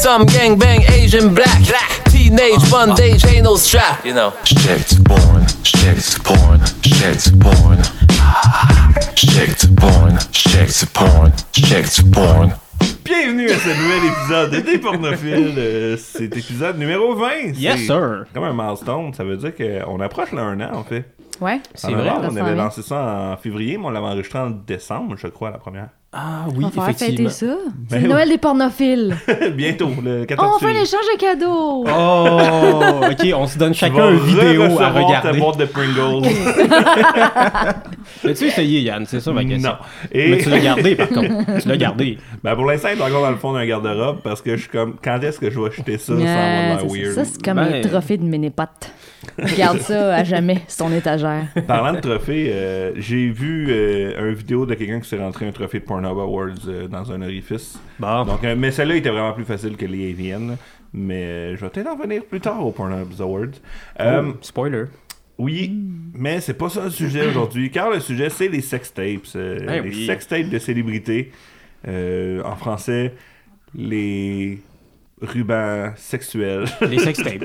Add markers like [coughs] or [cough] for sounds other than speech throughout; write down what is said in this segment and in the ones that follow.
Some gang bang Asian black. Teenage uh-huh. bondage ain't no strap. You know. Shit porn, shit porn, shit porn. Shit porn, shit porn, shit porn. Bienvenue à ce nouvel épisode des pornophiles. Euh, C'est épisode numéro 20. Yes, C'est sir. Comme un milestone, ça veut dire qu'on approche le 1 an en fait. Ouais. En vrai, novembre, on avait lancé ça en février, mais on l'avait enregistré en décembre, je crois, la première. Ah oui, On va effectivement. ça. C'est Ben oui. Noël des pornophiles. [laughs] Bientôt, le 14 on fait un février. échange de cadeaux. Oh, ok, on se donne chacun une vidéo à re-recevoir ta regarder. boîte de Pringles. [laughs] As-tu essayé, Yann? C'est ça ma question. non. Et Mais tu l'as gardé, par contre. Tu l'as gardé. ben, pour l'instant, est encore dans le fond d'un garde-robe parce que je suis comme, quand est-ce que je vais acheter ça? Sans avoir de weird? Ça, c'est comme Ben- les trophées de Ménépates. Garde ça à jamais sur ton étagère. Parlant de trophées, euh, j'ai vu euh, une vidéo de quelqu'un qui s'est rentré un trophée de Pornhub Awards euh, dans un orifice. Bon. Donc, euh, mais celle-là était vraiment plus facile que les Avian. Mais je vais peut-être en venir plus tard au Pornhub Awards. Euh, Oh, spoiler. Oui, mais c'est pas ça le sujet aujourd'hui, car le sujet c'est les sex tapes. euh, Ben les oui. sex tapes de célébrités. Euh, en français, les rubans sexuels. Les sextapes.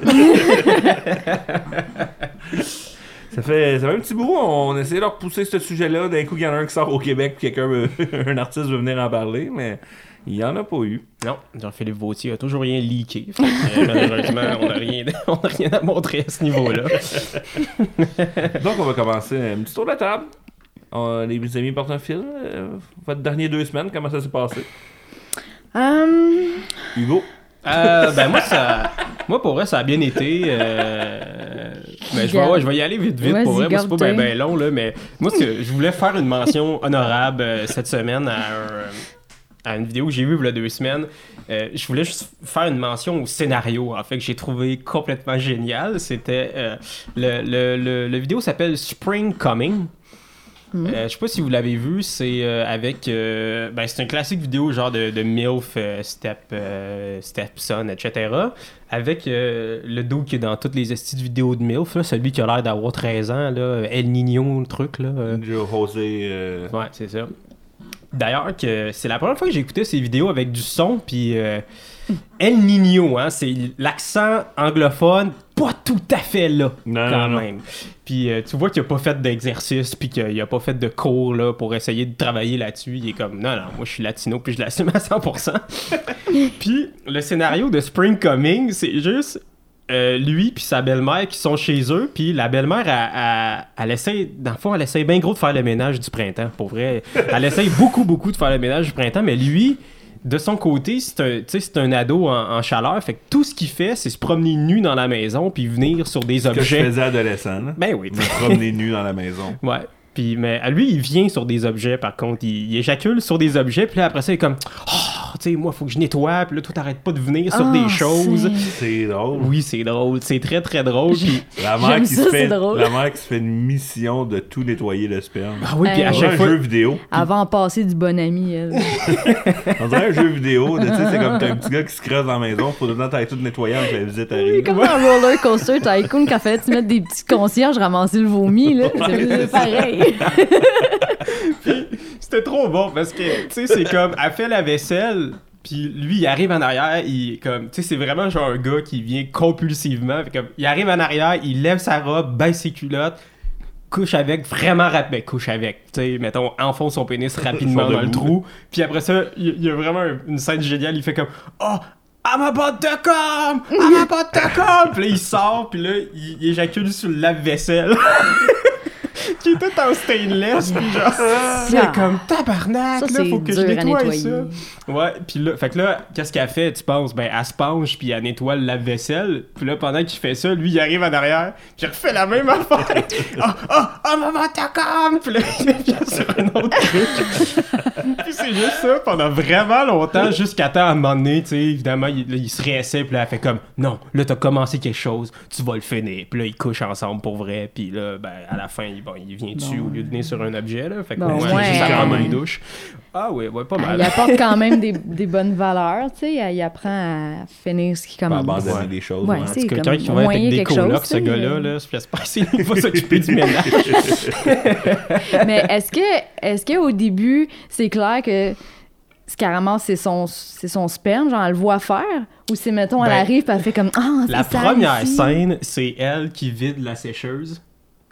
Ça fait, ça fait un petit bout, on essaie de repousser ce sujet-là. D'un coup, il y en a un qui sort au Québec, puis quelqu'un, [laughs] un artiste veut venir en parler, mais il y en a pas eu. non, Jean-Philippe Vautier a toujours rien leaké. Fait euh, malheureusement, on n'a rien, [laughs] on a rien à montrer à ce niveau-là. Donc, on va commencer un petit tour de table. Euh, les amis portent un fil. Euh, votre dernier deux semaines, comment ça s'est passé? Hum, Hugo? Euh, ben moi ça moi pour vrai ça a bien été euh, mais je vais, ouais, je vais y aller vite vite pour vrai c'est pas ben, ben long là mais moi je voulais faire une mention honorable euh, cette semaine à, un- à une vidéo que j'ai vue il y a deux semaines Euh, je voulais juste faire une mention au scénario en fait que j'ai trouvé complètement génial c'était euh, le, le, le, le vidéo s'appelle Spring Coming euh, je sais pas si vous l'avez vu, c'est euh, avec. euh, ben, c'est un classique vidéo genre de, de MILF, euh, Step, euh, Stepson, etc. Avec euh, le dos qui est dans toutes les estis de vidéos de MILF, là, celui qui a l'air d'avoir 13 ans, là, El Nino, le truc. Là, euh. Joe José. euh, Ouais, c'est ça. D'ailleurs, que c'est la première fois que j'ai écouté ces vidéos avec du son, puis euh, El Nino, hein, c'est l'accent anglophone, pas tout à fait là, Non, quand non, même. Puis euh, tu vois qu'il a pas fait d'exercice, puis qu'il a pas fait de cours là, pour essayer de travailler là-dessus. Il est comme, non, non, moi je suis latino, puis je l'assume à 100%. [laughs] puis le scénario de Spring Coming, c'est juste euh, lui puis sa belle-mère qui sont chez eux, puis la belle-mère, elle, elle, elle essaie, dans le fond, elle essaie bien gros de faire le ménage du printemps, pour vrai. Elle essaie beaucoup, beaucoup de faire le ménage du printemps, mais lui, de son côté, c'est un, c'est un ado en, en chaleur, fait que tout ce qu'il fait, c'est se promener nu dans la maison, puis venir sur des que je objets. faisais adolescent. là. Ben oui. Me promener nu dans la maison. [laughs] Ouais. Puis, mais à lui, il vient sur des objets, par contre. Il, il éjacule sur des objets, puis là, après ça, il est comme Oh, tu sais, moi, faut que je nettoie, puis là, toi, t'arrêtes pas de venir sur Ah, des choses. c'est- drôle. Oui, c'est drôle. C'est très, très drôle. Puis, La mère, qui ça, se c'est fait, drôle. la mère qui se fait une mission de tout nettoyer le sperme. ah oui, puis à chaque un fois. jeu vidéo. Avant de passer du bon ami, elle. [laughs] On dirait un jeu vidéo. Tu sais, c'est comme t'as un petit gars qui se creuse dans la maison. Faut tout le temps t'aller tout nettoyer avant que la visite arrive. Comme dans Roller Coaster Tycoon, quand fallait que tu mettre des petits concierges ramasser le vomi, là. C'est pareil. [laughs] C'était trop bon parce que, tu sais, c'est comme, elle fait la vaisselle, puis lui, il arrive en arrière, il, comme, tu sais, c'est vraiment genre un gars qui vient compulsivement. Fait comme, il arrive en arrière, il lève sa robe, baisse ses culottes, couche avec vraiment rapidement. couche avec, tu sais, mettons, enfonce son pénis rapidement dans le trou. Puis après ça, il y a vraiment un- une scène géniale, il fait comme, oh! I'm about to come! I'm about to come! Puis là, il sort, puis là, il, il éjacule sur le lave-vaisselle. [laughs] qui est tout en stainless, puis genre, c'est comme tabarnak, Ça, là, faut que je nettoie ça. Ouais, puis là, fait que là, qu'est-ce qu'elle fait, tu penses? Ben, elle se penche, puis elle nettoie le lave-vaisselle, puis là, pendant qu'il fait ça, lui, il arrive en arrière, puis il refait la même affaire. [laughs] Ah, ah, ah, maman, t'as comme! Puis là, il vient sur un autre truc. [laughs] puis c'est juste ça pendant vraiment longtemps, jusqu'à temps, à un moment donné, tu sais, évidemment, il, là, il se réessaie, puis là, elle fait comme, non, là, t'as commencé quelque chose, tu vas le finir. Puis là, ils couchent ensemble pour vrai, puis là, ben, à la fin, il, bon, il vient dessus Bon. au lieu de venir sur un objet, là? Fait que, Bon, ouais, ouais, juste à quand même. une douche. Ah oui, ouais, pas Il mal. apporte [laughs] quand même des, des bonnes valeurs, tu sais. Il apprend à finir ce qui Pas commence. abandonner Ouais. des choses. Ouais, c'est C'est quelqu'un comme qui va avec des colocs, ce gars-là, là, j'espère qu'il va s'occuper du ménage. [laughs] Mais est-ce que, est-ce qu'au début, c'est clair que ramasse, c'est son, c'est son sperme, genre, elle le voit faire? Ou c'est, mettons, elle Ben, arrive, puis elle fait comme Ah, La c'est sale première ici. scène, c'est elle qui vide la sécheuse. [laughs]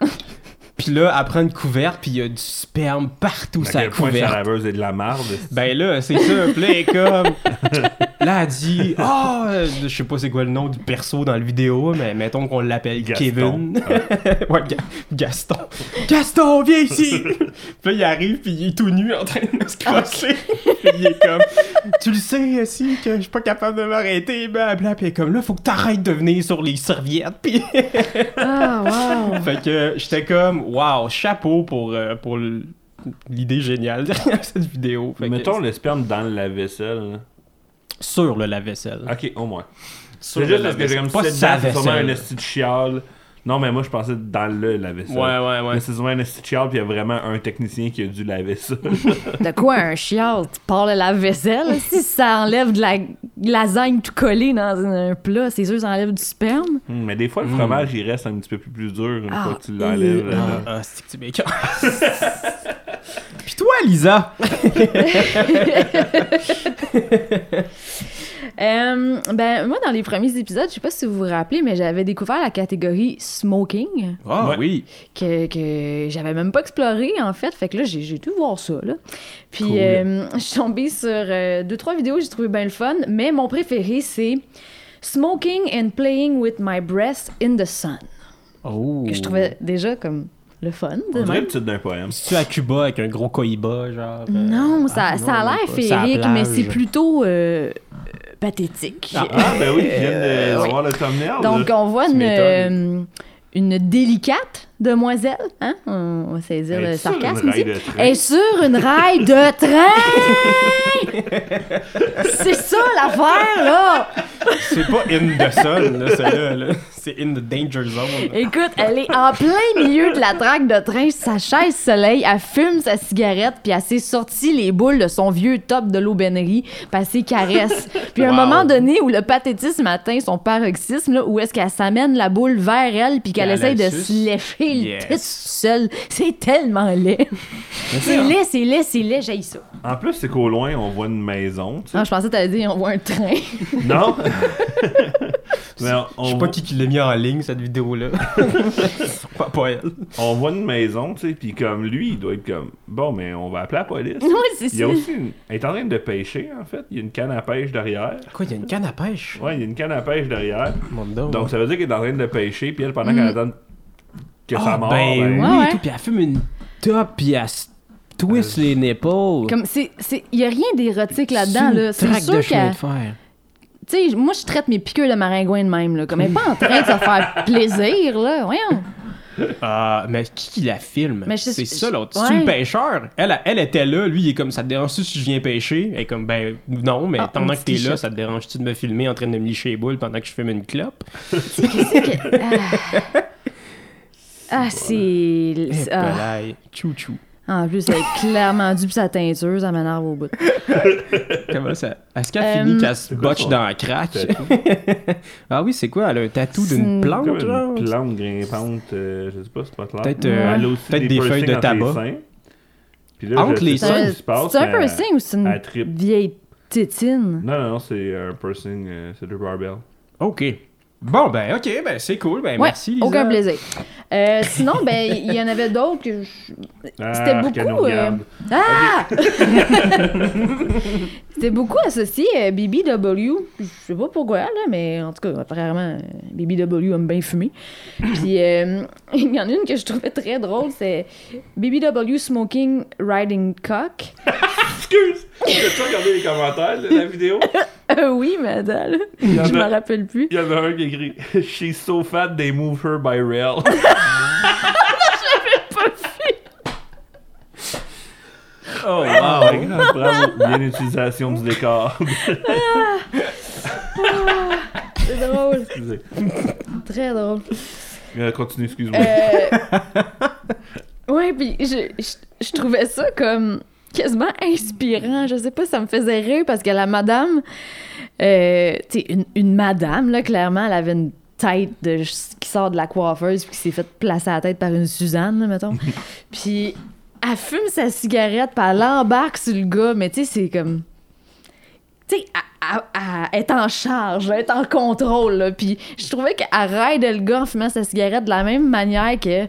puis là, elle prend une couverte, puis il y a du sperme partout À la quel point sa couverte. laveuse est de la marde. Ben là, c'est ça. Puis là, elle est comme. [laughs] Là, elle dit Ah, euh, je sais pas c'est quoi le nom du perso dans la vidéo, mais mettons qu'on l'appelle. Kevin. [laughs] ouais, Ga- Gaston. Gaston, viens ici! [laughs] puis là, il arrive, puis il est tout nu en train de se crosser. puis il est comme Tu le sais aussi que je suis pas capable de m'arrêter, blablabla. Puis il est comme Là, faut que t'arrêtes de venir sur les serviettes. Puis. [laughs] Ah, wow. fait que j'étais comme Waouh, chapeau pour, euh, pour l'idée géniale derrière cette vidéo. Fait que- Mettons le sperme dans le lave-vaisselle. Sur le lave-vaisselle. Ok, au moins. Sur C'est le juste parce que j'ai comme Pas c'était sa sûrement un vaisselle. esti de chial. Non, mais moi je pensais dans le lave-vaisselle. Ouais, ouais, ouais. Mais c'est souvent un chial, puis il y a vraiment un technicien qui a dû laver ça. De quoi un chial? Tu parles de la vaisselle? Si ça enlève de la lasagne tout collée dans un plat, c'est sûr ça enlève du sperme? Hmm, mais des fois, le Hmm. fromage, il reste un petit peu plus, plus dur une Ah, fois que tu l'enlèves. euh. Ah, ah, c'est que tu m'écoeures. [laughs] Puis toi, Lisa? [laughs] Euh, ben, moi, dans les premiers épisodes, je sais pas si vous vous rappelez, mais j'avais découvert la catégorie smoking Ah Ouais. oui. que, que j'avais même pas exploré, en fait. Fait que là, j'ai j'ai dû voir ça, là. Puis, Cool. euh, je suis tombée sur euh, deux, trois vidéos, j'ai trouvé bien le fun. Mais mon préféré, c'est Smoking and Playing with My Breast in the Sun. Oh. Que je trouvais déjà comme le fun. de On dirait même. le titre d'un poème. C'est-tu à Cuba avec un gros coïba, genre? euh, Non, ça, ah, ça a l'air féerique, mais c'est plutôt euh, pathétique. Ah, ben oui, je viens de oui. voir le thumbnail. Donc, on voit une, euh, une délicate demoiselle, hein? On va saisir le sarcasme ici. est sur une rail de train! [laughs] C'est ça l'affaire, là! C'est pas in the sun, là, celle-là. là. C'est in the danger zone. Écoute, elle est en plein milieu de la traque de train, sa chaise soleil, elle fume sa cigarette, puis elle s'est sortie les boules de son vieux top de l'aubainerie, puis elle caresse. Puis à un moment donné où le pathétisme atteint son paroxysme, là, où est-ce qu'elle s'amène la boule vers elle, puis qu'elle essaye de se lécher le Yes. tits seule, c'est tellement laid. C'est laid, c'est laid, c'est laid, j'ai ça. En plus, c'est qu'au loin, on voit une maison. tu sais. Ah, je pensais que t'allais dire on voit un train. [laughs] Non? [laughs] Mais on, Je sais pas voit- qui, qui l'a mis en ligne, cette vidéo-là. [laughs] pas, pas elle. on voit une maison, tu sais, puis comme lui, il doit être comme bon, mais on va appeler la police. oui, c'est Il y a aussi une... Elle est en train de pêcher, en fait. Il y a une canne à pêche derrière. Quoi, il y a une canne à pêche? Ouais, il y a une canne à pêche derrière. Donc, ça veut dire qu'elle est en train de pêcher, puis elle, pendant qu'elle attend que Ah, ben ben, oui, Ouais, ouais. tout, puis elle fume une top, puis elle se twist les nipples. Comme c'est, c'est, y a rien d'érotique là-dedans une là. C'est sûr de qu'elle, tu sais, moi je traite mes piqûres de maringouin de même là. Comme elle est pas en train de se faire [laughs] plaisir là. Voyons. Ah, mais qui qui la filme? Mais c'est ça je- l'autre. ouais. C'est le pêcheur? Elle, elle était là, lui il est comme ça te dérange-tu si je viens pêcher? Elle est comme ben non, mais Ah, pendant que t'es là, ça te dérange-tu de me filmer en train de me licher les boules pendant que je fume une clope? Qu'est-ce que. Ah, [laughs] Ah, c'est. Ah. belaye. Chou chou. En plus, elle est clairement due pis sa teinture, ça m'énerve au bout. [laughs] Comment ça? Est-ce qu'elle Euh, finit qu'elle se botche dans la craque? tatou? [laughs] ah oui, c'est quoi? Elle a un tatou C'est d'une une- plante, Comme genre? une plante grimpante, euh, je sais pas, c'est pas clair. Peut-être, euh, Elle a aussi peut-être des feuilles de entre les tabac. seins. Puis là, Entre je les sais C'est pas un, ce qui se passe, c'est un mais piercing ou c'est une elle tripe. vieille tétine? Non, non, non, c'est un piercing, euh, c'est deux barbells. OK. Bon, ben, OK, ben, c'est cool. Ben, Ouais, merci, Lisa. aucun plaisir. Euh, sinon, ben, il y en avait d'autres que je- Ah, C'était beaucoup, euh. Ah! [laughs] C'était beaucoup associé à BBW. Je sais pas pourquoi, là, mais en tout cas, apparemment, BBW aime bien fumer. Puis, euh, [laughs] il y en a une que je trouvais très drôle, c'est BBW Smoking Riding Cock. Excuse! As-tu regardé les commentaires de la vidéo? [laughs] Euh, oui, en [laughs] je a- me rappelle plus. Il y en a un qui écrit She's so fat they move her by rail. [laughs] Oh, Oh wow. my God, bravo. Bien utilisation du décor. C'est drôle, Excusez. très drôle. Euh, continue, excuse-moi. Euh... ouais, puis je, je, je trouvais ça comme quasiment inspirant. Je sais pas, ça me faisait rire parce que la madame, euh, tu sais, une, une madame, là, clairement, elle avait une tête de, qui sort de la coiffeuse puis qui s'est fait placer à la tête par une Suzanne, là, mettons. [laughs] puis elle fume sa cigarette puis elle embarque sur le gars, mais tu sais, c'est comme... tu sais, elle- est en charge, elle est en contrôle. là. Puis je trouvais qu'elle raidait le gars en fumant sa cigarette de la même manière que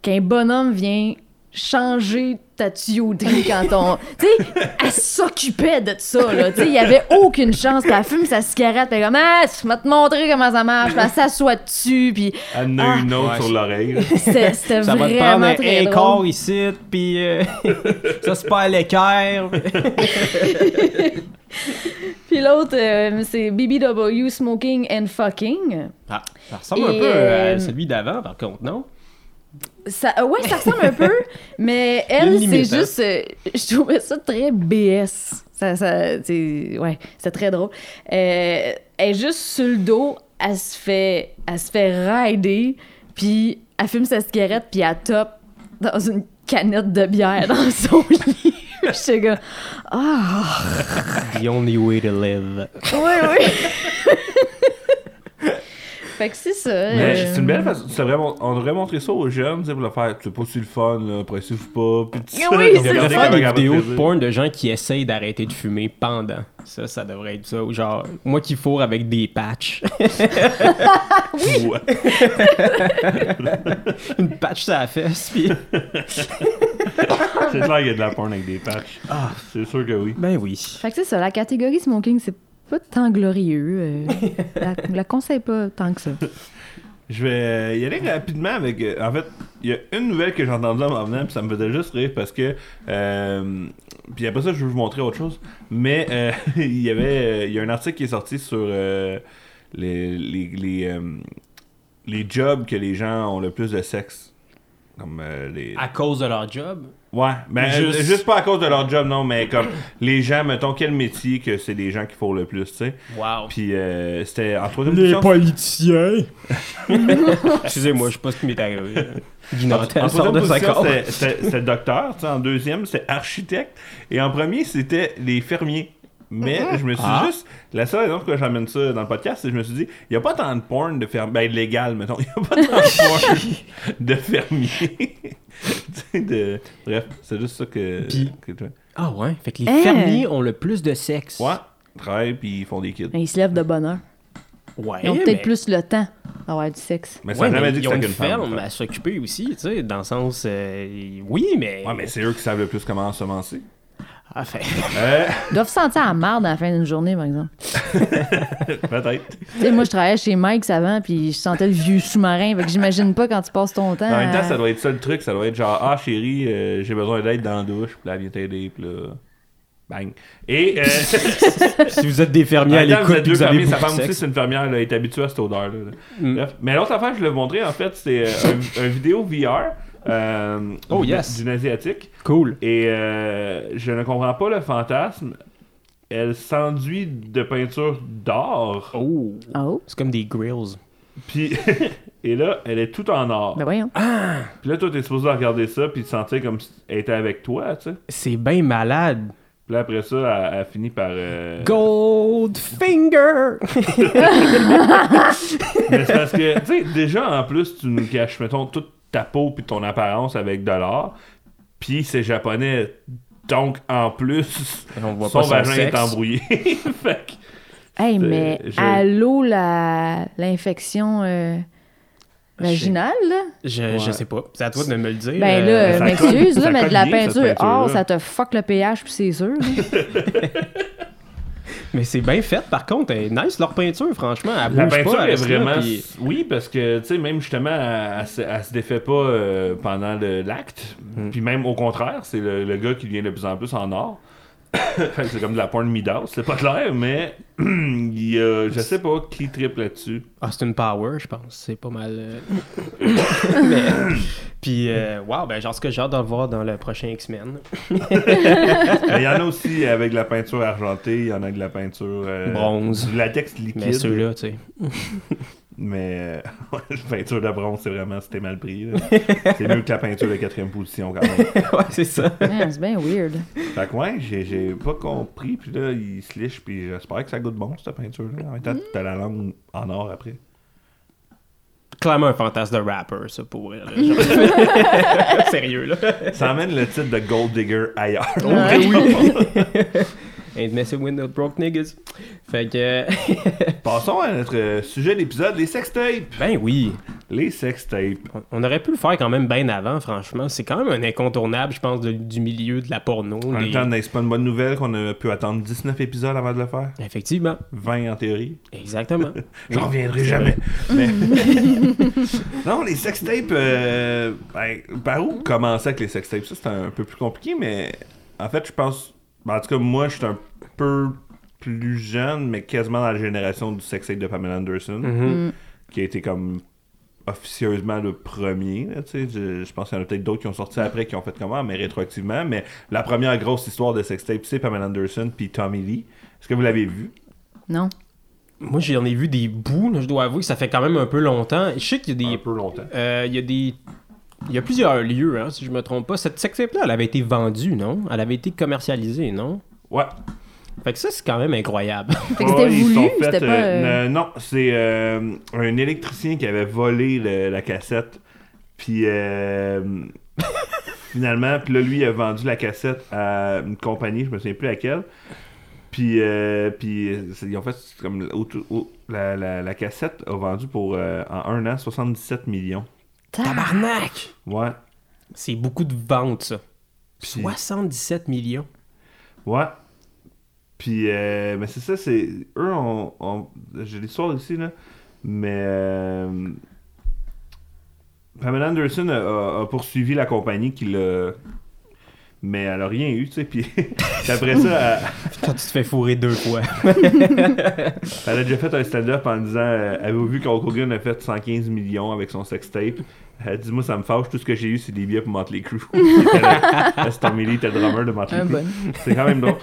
qu'un bonhomme vient changer ta tuyauterie quand on... [laughs] Tu sais, elle s'occupait de ça, là. Tu sais, il y avait aucune chance. Elle fume sa cigarette, puis elle est comme « Ah, je vais te montrer comment ça marche. » elle s'assoit dessus, puis Elle en a Ah. une autre Ouais. sur l'oreille. [laughs] c'était Ça va te prendre vraiment un, très un drôle. corps ici, puis euh, [laughs] ça c'est pas à l'équerre. Puis l'autre, euh, c'est BBW Smoking and Fucking. Ah, ça ressemble Et, un peu euh, à celui d'avant, par contre, non? Ça, euh, ouais, ça ressemble un peu, [laughs] mais elle, c'est hein. juste. euh, je trouvais ça très BS. Ça, ça, c'est- ouais, c'est très drôle. Euh, elle est juste sur le dos, elle se fait, elle se fait rider, puis elle fume sa cigarette, puis elle top dans une canette de bière dans [laughs] son lit. J'étais comme, ah, The only way to live. oui, oui. [laughs] fait que c'est ça. Mais euh, c'est une belle façon. c'est vraiment- on devrait montrer ça aux jeunes, tu sais, pour le faire. C'est pas si le fun, là, pressez-vous pas. Puis tout ça, Oui, c'est faire des vidéos de porn de gens qui essayent d'arrêter de fumer pendant. Ça, ça devrait être ça. Ou genre, moi qui fourre avec des patchs. [laughs] Ouais. Une patch sur la fesse, puis... C'est clair qu'il y a de la porn avec des patchs. Ah, c'est sûr que oui. Ben oui. Fait que c'est ça, la catégorie smoking, c'est pas tant glorieux. euh, [laughs] la, la conseille pas tant que ça. Je vais y aller rapidement avec. euh, en fait, il y a une nouvelle que j'ai entendue en venant, puis ça me faisait juste rire parce que. euh, puis après ça, je vais vous montrer autre chose. Mais euh, [laughs] il y avait. Il y a un article qui est sorti sur euh, les, les, les, euh, les jobs que les gens ont le plus de sexe. Comme euh, les. À cause de leur job? Ouais, ben Juste- pas à cause de leur job, non, mais comme les gens, mettons, quel métier que c'est les gens qui font le plus, tu sais? Wow. Puis euh, c'était en troisième position. politiciens. [laughs] Excusez-moi, je sais pas ce qui m'est arrivé. En, en sort troisième de sa position, c'était docteur, tu sais, en deuxième, c'était architecte, et en premier, c'était les fermiers. Mais je me suis Ah. juste. La seule raison pourquoi j'amène ça dans le podcast, c'est que je me suis dit, il n'y a pas tant de porn de fermiers. Ben, légal, mettons. Il n'y a pas tant de porn de fermiers. [laughs] Tu sais, de... Bref, c'est juste ça que. Que Ah ouais, fait que les Hein? fermiers ont le plus de sexe. Ouais, ils travaillent puis ils font des kids. Ils se lèvent de bonne heure. Ouais, Ils ont mais- peut-être plus le temps d'avoir du sexe. Mais ça Ouais, n'a jamais mais dit que ils ont c'était une ferme à s'occuper aussi, tu sais, dans le sens... euh, oui, mais... Ouais, mais c'est eux qui savent le plus comment ensemencer. Ah, fait... Euh, Ils doivent se sentir à marde à la fin d'une journée, par exemple. [laughs] peut-être. Tu sais, moi, je travaillais chez Mike avant, puis je sentais le vieux sous-marin. Fait que j'imagine pas quand tu passes ton temps. En même temps, à- ça doit être ça le truc. Ça doit être genre, ah chérie, euh, j'ai besoin d'aide dans la douche. Puis là, elle vient t'aider. Puis là, bang. Et. Euh, [laughs] si vous êtes des fermiers à vous l'écoute êtes deux vous avez fermiers, sa femme aussi, c'est une fermière, elle est habituée à cette odeur-là. là. Mm. Bref. Mais l'autre affaire, je vous montrer, en fait, c'est euh, un, un vidéo VR. Euh, Oh, d'une- yes. D'une asiatique. Cool. Et euh, je ne comprends pas le fantasme. Elle s'enduit de peinture d'or. Oh, Oh, c'est comme des grills. Puis, [laughs] et là, elle est tout en or. ben voyons. Puis là, toi, t'es supposé regarder ça, puis te sentir comme si elle était avec toi, tu sais. C'est bien malade. Puis là, après ça, elle, elle finit par. euh, Goldfinger! [laughs] Mais c'est parce que, tu sais, déjà, en plus, tu nous caches, mettons, toute ta peau puis ton apparence avec de l'or. Puis c'est japonais. Donc, en plus, On voit son pas son vagin est embrouillé. [laughs] fait que, Hey, mais je- allô, la... l'infection euh, vaginale, là? Je, Ouais. je sais pas. C'est à toi de me le dire. Ben Euh, là, ça m'excuse, là, mais de la peinture or, ça te fuck le pH, puis c'est sûr. [laughs] Mais c'est bien fait, par contre. Elle est nice, leur peinture, franchement. Elle la peinture pas, elle est là, vraiment. puis- Oui, parce que, tu sais, même justement, elle, elle se- elle se défait pas euh, pendant le- l'acte. Hmm. Puis même au contraire, c'est le, le gars qui devient de plus en plus en or. [coughs] C'est comme de la porn Midas, c'est pas clair, mais [coughs] il y a, je sais pas qui triple là-dessus. Ah, c'est une power, je pense. C'est pas mal. euh. Mais. [coughs] Puis, euh, wow, ben, genre, ce que j'ai hâte de le voir dans le prochain X-Men. [laughs] Il y en a [laughs] aussi avec de la peinture argentée, il y en a de la peinture euh, Bronze. du latex liquide. Mais ceux-là, tu sais. [laughs] Mais euh, [laughs] la peinture de bronze, c'est vraiment c'était mal pris. là. [laughs] c'est mieux que la peinture de quatrième position quand même. [laughs] ouais, c'est ça. Man, c'est bien weird. Fait que ouais, j'ai, j'ai pas compris, puis là, il se liche, puis j'espère que ça goûte bon, cette peinture-là. En même temps, t'as la langue en or après. Clairement un fantasme de rapper, ça, pour elle. là. Genre- Sérieux, là. Ça emmène le titre de Gold Digger ailleurs. Ouais. Ain't messing with the broke niggas. Fait que. [laughs] Passons à notre euh, sujet d'épisode, les sextapes. ben oui. Les sextapes. On- On aurait pu le faire quand même bien avant, franchement. C'est quand même un incontournable, je pense, de- du milieu de la porno. En même temps, n'est-ce pas une bonne nouvelle qu'on a pu attendre 19 épisodes avant de le faire? Effectivement. 20 en théorie. Exactement. [laughs] J'en reviendrai jamais. [laughs] Mais- non, les sextapes, euh, ben, par où commencer avec les sextapes? Ça, c'est un peu plus compliqué, mais en fait, je pense. Ben, en tout cas, moi, je suis un peu plus jeune, mais quasiment dans la génération du sextape de Pamela Anderson, Mhm. qui a été comme officieusement le premier. là, tu sais. je, je pense qu'il y en a peut-être d'autres qui ont sorti après qui ont fait comment, mais rétroactivement. Mais la première grosse histoire de sextape, c'est Pamela Anderson puis Tommy Lee. Est-ce que vous l'avez vu? Non. Moi, j'en ai vu des bouts, là, je dois avouer que ça fait quand même un peu longtemps. Je sais qu'il y a des. Un peu longtemps. euh, il y a des. Il y a plusieurs lieux, hein, si je me trompe pas. Cette sextape-là, elle avait été vendue, non? Elle avait été commercialisée, non? Ouais. Fait que ça, c'est quand même incroyable. [laughs] Fait que c'était Ouais, ils voulu, sont fait, c'était pas. euh, euh, euh, non, c'est euh, un électricien qui avait volé le- la cassette. Puis euh, [laughs] finalement, puis là, lui, il a vendu la cassette à une compagnie, je me souviens plus laquelle. Puis, euh, puis ils ont fait comme au- au- la, la- la cassette a vendu pour euh, en un an 77 millions. Tabarnak! Ouais. C'est beaucoup de ventes, ça. Puis- 77 millions. Ouais. Puis, euh, mais c'est ça, c'est. Eux, on, on- j'ai l'histoire ici, là. Mais. euh, Pamela Anderson a, a- a poursuivi la compagnie qui l'a. Mais elle a rien eu, tu sais. Puis, [laughs] après ça, elle, Quand tu te fais fourrer deux fois. [laughs] elle a déjà fait un stand-up en disant euh, Avez-vous vu qu'Hulk Hogan a fait 115 millions avec son sextape Elle dit Moi, ça me fâche, tout ce que j'ai eu, c'est des billets pour Motley Crue. [laughs] Tommy Lee, était le drummer de Motley Crue. C'est quand même drôle.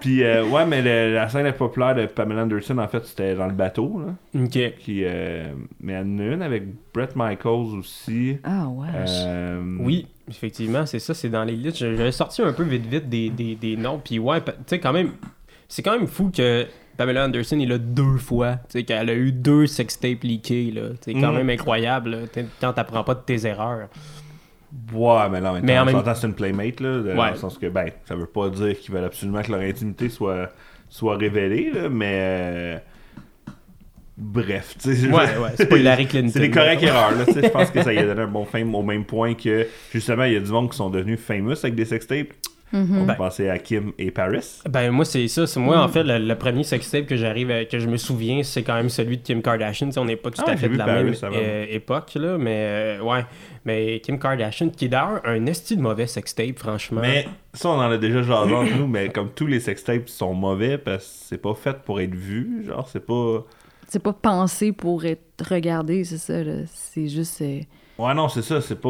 Puis, euh, ouais, mais le- la scène la plus populaire de Pamela Anderson, en fait, c'était dans le bateau. Là, ok. qui, euh, mais il y en a une avec Brett Michaels aussi. Ah, ouais. Euh, Oui, effectivement, c'est ça, c'est dans les listes. J'avais sorti un peu vite vite des, des, des noms, puis ouais, tu sais, quand même, c'est quand même fou que Pamela Anderson est là deux fois, tu sais, qu'elle a eu deux sextapes leakés, là. C'est quand Mhm. même incroyable, là, quand t'apprends pas de tes erreurs. Ouais, mais là, en même Mais temps, en même- c'est une playmate, là, dans Ouais. le sens que, ben, ça veut pas dire qu'ils veulent absolument que leur intimité soit, soit révélée, là, mais... euh, Bref, tu sais... Ouais, ouais, c'est pas Hillary Clinton. C'est des correctes erreurs, là, tu sais, je pense que ça y a [laughs] donné un bon fame au même point que, justement, il y a du monde qui sont devenus famous avec des sextapes. Mhm. On Ben- peut penser à Kim et Paris. Ben moi c'est ça, c'est moi en fait le, le premier sextape que j'arrive à- que je me souviens, c'est quand même celui de Kim Kardashian, Tu sais, on n'est pas tout Ah, à fait de la Paris même euh, époque là, mais euh, ouais, mais Kim Kardashian qui est d'ailleurs un esti de mauvais sextape franchement. Mais ça, on en a déjà jasé entre nous, mais comme tous les sextapes sont mauvais parce que c'est pas fait pour être vu, genre, c'est pas... C'est pas pensé pour être regardé, c'est ça, là. C'est juste. euh, Ouais, non, c'est ça, c'est pas...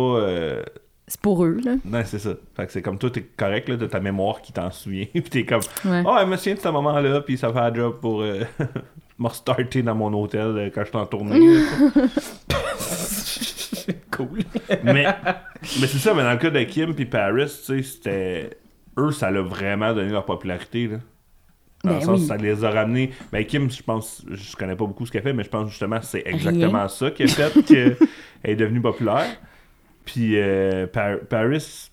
C'est pour eux, là. Non, c'est ça. Fait que c'est comme toi, t'es correct, là, de ta mémoire qui t'en souvient, [laughs] pis t'es comme... Ouais. Oh, elle me souvient de ce moment-là, puis ça fait un job pour euh, [laughs] me restarter dans mon hôtel euh, quand je suis en tournée. là, [laughs] cool. mais mais c'est ça, mais dans le cas de Kim puis Paris, tu sais, c'était... Eux, ça l'a vraiment donné leur popularité, là. Dans Ben le sens oui. que ça les a ramenés. Ben Kim, je pense, je connais pas beaucoup ce qu'elle fait, mais je pense justement que c'est exactement ça qui a fait qu'elle est devenue populaire. Puis euh, Par- Paris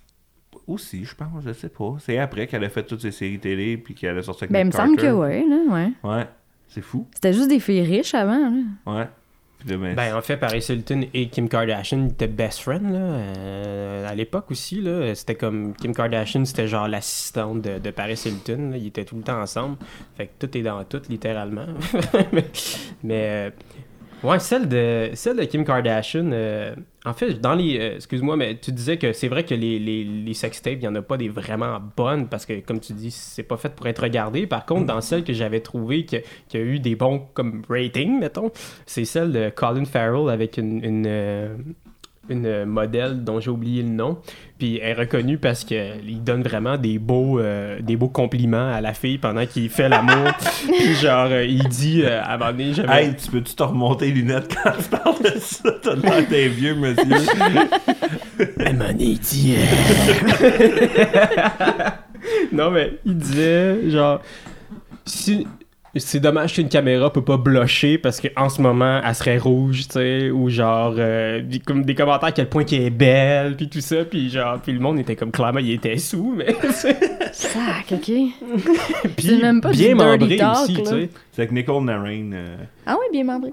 aussi, je pense, je sais pas. C'est après qu'elle a fait toutes ses séries télé puis qu'elle a sorti avec Ben, il me semble que ouais, là, ouais. Ouais, c'est fou. C'était juste des filles riches avant, là. Ouais. Puis là, ben, Ben en fait Paris Hilton et Kim Kardashian étaient best friends là, euh, à l'époque aussi là, c'était comme Kim Kardashian c'était genre l'assistante de, de Paris Hilton, là. ils étaient tout le temps ensemble, fait que tout est dans tout littéralement. mais [laughs] mais, euh, ouais celle de celle de Kim Kardashian, euh, en fait dans les, euh, excuse-moi mais tu disais que c'est vrai que les les, les sextapes il y en a pas des vraiment bonnes parce que comme tu dis c'est pas fait pour être regardé. Par contre dans celle que j'avais trouvé que- qui a eu des bons comme ratings mettons c'est celle de Colin Farrell avec une, une, euh, une, modèle dont j'ai oublié le nom. Puis elle est reconnue parce qu'il donne vraiment des beaux, euh, des beaux compliments à la fille pendant qu'il fait l'amour. [laughs] Puis genre, euh, il dit euh, à un moment donné, j'avais- Hey, tu peux-tu te remonter les lunettes quand tu parles de ça? T'as l'air d'un vieux monsieur. [laughs] Dit. euh, [laughs] non, mais il disait, genre, si. C'est dommage qu'une caméra peut pas blusher parce qu'en ce moment, elle serait rouge, tu sais, ou genre, euh, des, comme des commentaires à quel point qu'elle est belle, puis tout ça, puis genre, puis le monde était comme clairement, il était sous, mais. [laughs] c'est- Sac, ok. [laughs] Puis C'est même pas bien membré talk, aussi, tu sais. C'est avec Nicole Narine. euh, Ah oui, bien membré.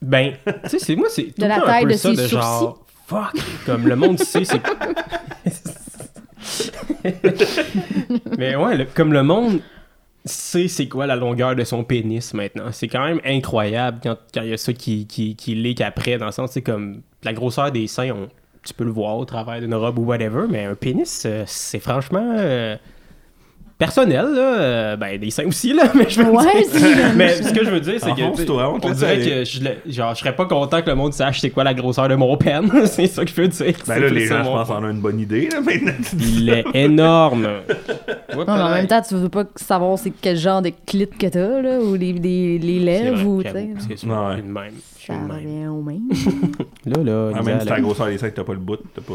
Ben, tu sais, c'est moi, c'est tout De la taille un peu de ça ses de genre, fuck, comme le monde sait, c'est... [laughs] Mais ouais, le- comme le monde sait c'est quoi la longueur de son pénis maintenant. C'est quand même incroyable quand quand il y a ça qui, qui, qui après, dans le sens, c'est comme la grosseur des seins, tu peux le voir au travers d'une robe ou whatever, mais un pénis, euh, c'est franchement... euh, personnel, là, euh, ben des seins aussi, là, [laughs] mais je veux Ouais, dire- mais ce que je veux dire, c'est que Enfonce-toi, on dirait aller. que je, le- genre, je serais pas content que le monde sache c'est quoi la grosseur de mon pen. [laughs] c'est ça que je veux dire. Ben C'est là, les gens, je pense, en ont une bonne idée, là, maintenant. Il est énorme. [laughs] Non, mais en même temps, tu veux pas savoir c'est quel genre de clit que t'as, là, ou les, les, les lèvres, ou, tu sais. C'est Ouais. une même. Je suis Ça revient au même. Là, là, Ah, même si la grosseur des seins, t'as pas le bout. T'as pas,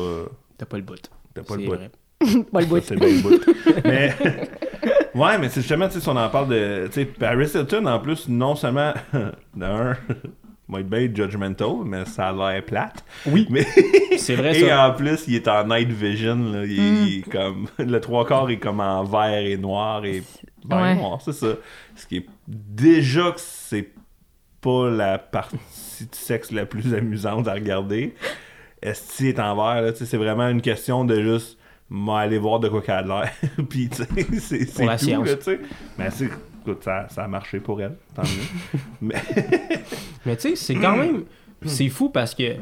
t'as pas le bout. t'as pas le bout. Vrai. [laughs] Pas le bout. Ça, c'est bien le bout. mais, [laughs] ouais, mais c'est justement, si on en parle de. Tu sais, Paris Hilton, en plus, non seulement. [laughs] d'un. va être bien judgmental, mais ça a l'air plate. Oui. Mais, C'est vrai, et ça. en plus, il est en night vision. Là. Il, est- il est comme. Le trois quarts est comme en vert et noir et. Vert Ouais. et noir, c'est ça. Ce qui est. Déjà que c'est pas la partie de sexe la plus amusante à regarder. Est-ce qu'il est en vert, là? Tu sais, C'est vraiment une question de juste m'aller voir de quoi qu'elle a l'air. [laughs] Puis, tu sais, c'est c'est tout, science. là, tu sais. Mais c'est. Écoute, ça, ça a marché pour elle. Tant mieux. [laughs] Mais. [laughs] Mais tu sais, c'est quand même. C'est fou parce que.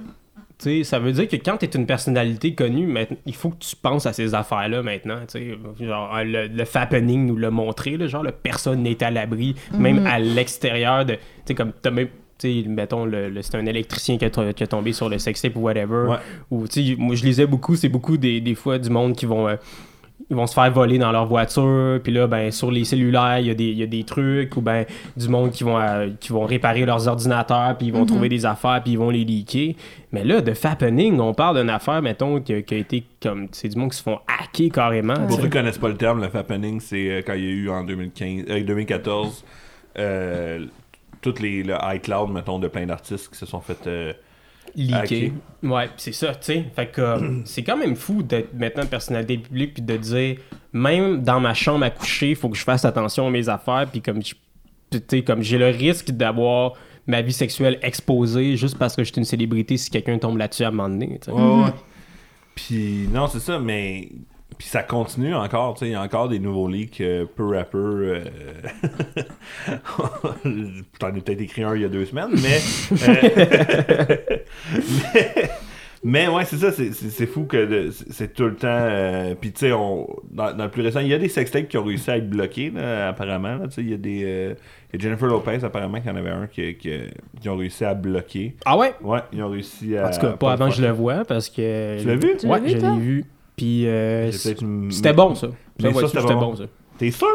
Tu sais, ça veut dire que quand t'es une personnalité connue, maintenant, il faut que tu penses à ces affaires-là maintenant. Tu sais, genre, le, le fappening nous l'a montré, là, genre, le personne n'est à l'abri, même à l'extérieur de. Tu sais, comme t'as même. Mettons, le, le- c'est un électricien qui a, qui a tombé sur le sextape ou whatever. Ouais. Ou, tu sais, moi, je lisais beaucoup, c'est beaucoup des, des fois du monde qui vont. euh, ils vont se faire voler dans leur voiture, puis là, ben, sur les cellulaires, il y, a des- il y a des trucs, ou ben, du monde qui vont, euh, qui vont réparer leurs ordinateurs, puis ils vont trouver des affaires, puis ils vont les leaker. Mais là, de fappening, on parle d'une affaire, mettons, qui, a- qui a été comme. C'est du monde qui se font hacker carrément. Pour tu ceux qui connaissent pas le terme, le fappening, c'est euh, quand il y a eu en 2015, euh, 2014 euh, toutes les le iCloud, mettons, de plein d'artistes qui se sont fait. euh, Leaker. Ouais, pis c'est ça, tu sais. Fait que euh, [clears throat] c'est quand même fou d'être maintenant une personnalité publique puis de dire, même dans ma chambre à coucher, il faut que je fasse attention à mes affaires, puis comme, je- tu sais, comme j'ai le risque d'avoir ma vie sexuelle exposée juste parce que je suis une célébrité si quelqu'un tombe là-dessus à un moment donné, tu sais. Ouais, ouais. Puis non, c'est ça, mais puis ça continue encore, tu sais, il y a encore des nouveaux leaks euh, peu à peu. euh, [laughs] T'en ai peut-être écrit un il y a deux semaines, mais euh, [laughs] mais, mais ouais, c'est ça, c'est- c'est c'est fou que de- c'est tout le temps. euh, Puis tu sais, on dans, dans le plus récent, il y a des sextapes qui ont réussi à être bloqués, là, apparemment. là, Tu sais, il y a des euh, il y a Jennifer Lopez apparemment qu'il y en avait un qui, qui, qui ont réussi à bloquer. Ah ouais? Ouais, ils ont réussi à. En tout cas, pas avant que je le vois, parce que... Tu l'as vu? Tu l'as Ouais, vu, je toi? l'ai vu. Puis euh, c'était bon, ça. Mais Ça, c'était c'était bon. bon, ça. T'es sûr?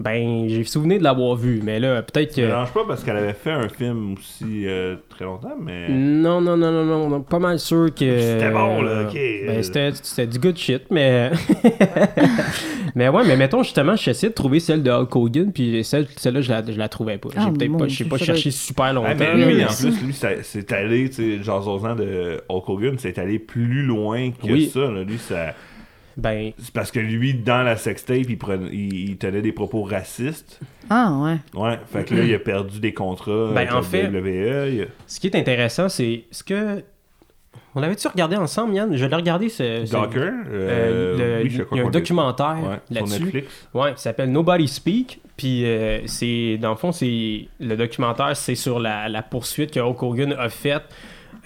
Ben, j'ai souvenir de l'avoir vu, mais là, peut-être Ça me que... dérange pas parce qu'elle avait fait un film aussi euh, très longtemps, mais. Non, non, non, non, non, non, pas mal sûr que... C'était bon, là, ok. Ben, c'était, c'était du good shit, mais... [laughs] mais ouais, mais mettons, justement, j'essaie de trouver celle de Hulk Hogan, puis celle, celle-là, je la, je la trouvais pas. Ah, j'ai peut-être mon pas, j'ai pas ça cherché super longtemps. Ah, mais là, lui, en plus, lui, ça- c'est allé, tu sais, genre Zozan de Hulk Hogan, c'est allé plus loin que Oui. ça. Là. Lui, ça. Ben, C'est parce que lui, dans la sextape, il, prenait, il, il tenait des propos racistes. Ah, ouais. Ouais, fait que là, il a perdu des contrats Ben, avec en la fait- WWE. il a- ce qui est intéressant, c'est... ce que... On l'avait-tu regardé ensemble, Yann? Je l'ai regardé, ce... ce- Gawker, euh, euh, le- oui, je crois il y a un documentaire Ouais, sur là-dessus. Netflix. Ouais, qui s'appelle Nobody Speak. Puis euh, c'est dans le fond, c'est le documentaire, c'est sur la, la poursuite que Hulk Hogan a faite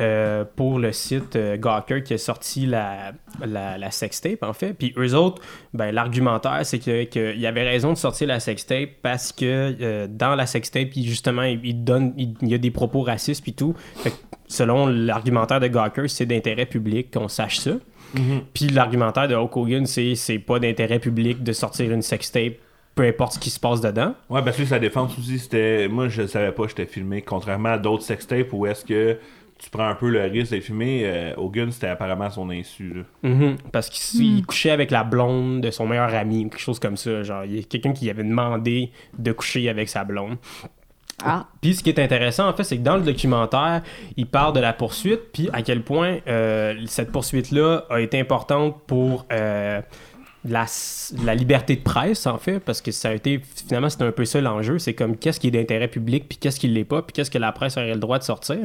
euh, pour le site euh, Gawker qui a sorti la, la, la sextape en fait. Puis eux autres, ben, l'argumentaire, c'est que- qu'il y avait raison de sortir la sextape parce que euh, dans la sextape, il- justement, il, il donne, il, il y a des propos racistes puis tout. Fait que selon l'argumentaire de Gawker, c'est d'intérêt public qu'on sache ça. Puis l'argumentaire de Hulk Hogan, c'est c'est pas d'intérêt public de sortir une sextape, peu importe ce qui se passe dedans. Ouais, parce que sa défense aussi, c'était. Moi, je savais pas que j'étais filmé, contrairement à d'autres sextapes où est-ce que tu prends un peu le risque d'être filmé. euh, Hogan, c'était apparemment à son insu. Là. Mhm. Parce qu'il il couchait avec la blonde de son meilleur ami, quelque chose comme ça. Genre, il y a quelqu'un qui avait demandé de coucher avec sa blonde. Ah. Puis ce qui est intéressant, en fait, c'est que dans le documentaire, il parle de la poursuite, puis à quel point euh, cette poursuite-là a été importante pour euh, la, la liberté de presse, en fait, parce que ça a été, finalement, c'était un peu ça l'enjeu. C'est comme qu'est-ce qui est d'intérêt public, puis qu'est-ce qui l'est pas, puis qu'est-ce que la presse aurait le droit de sortir.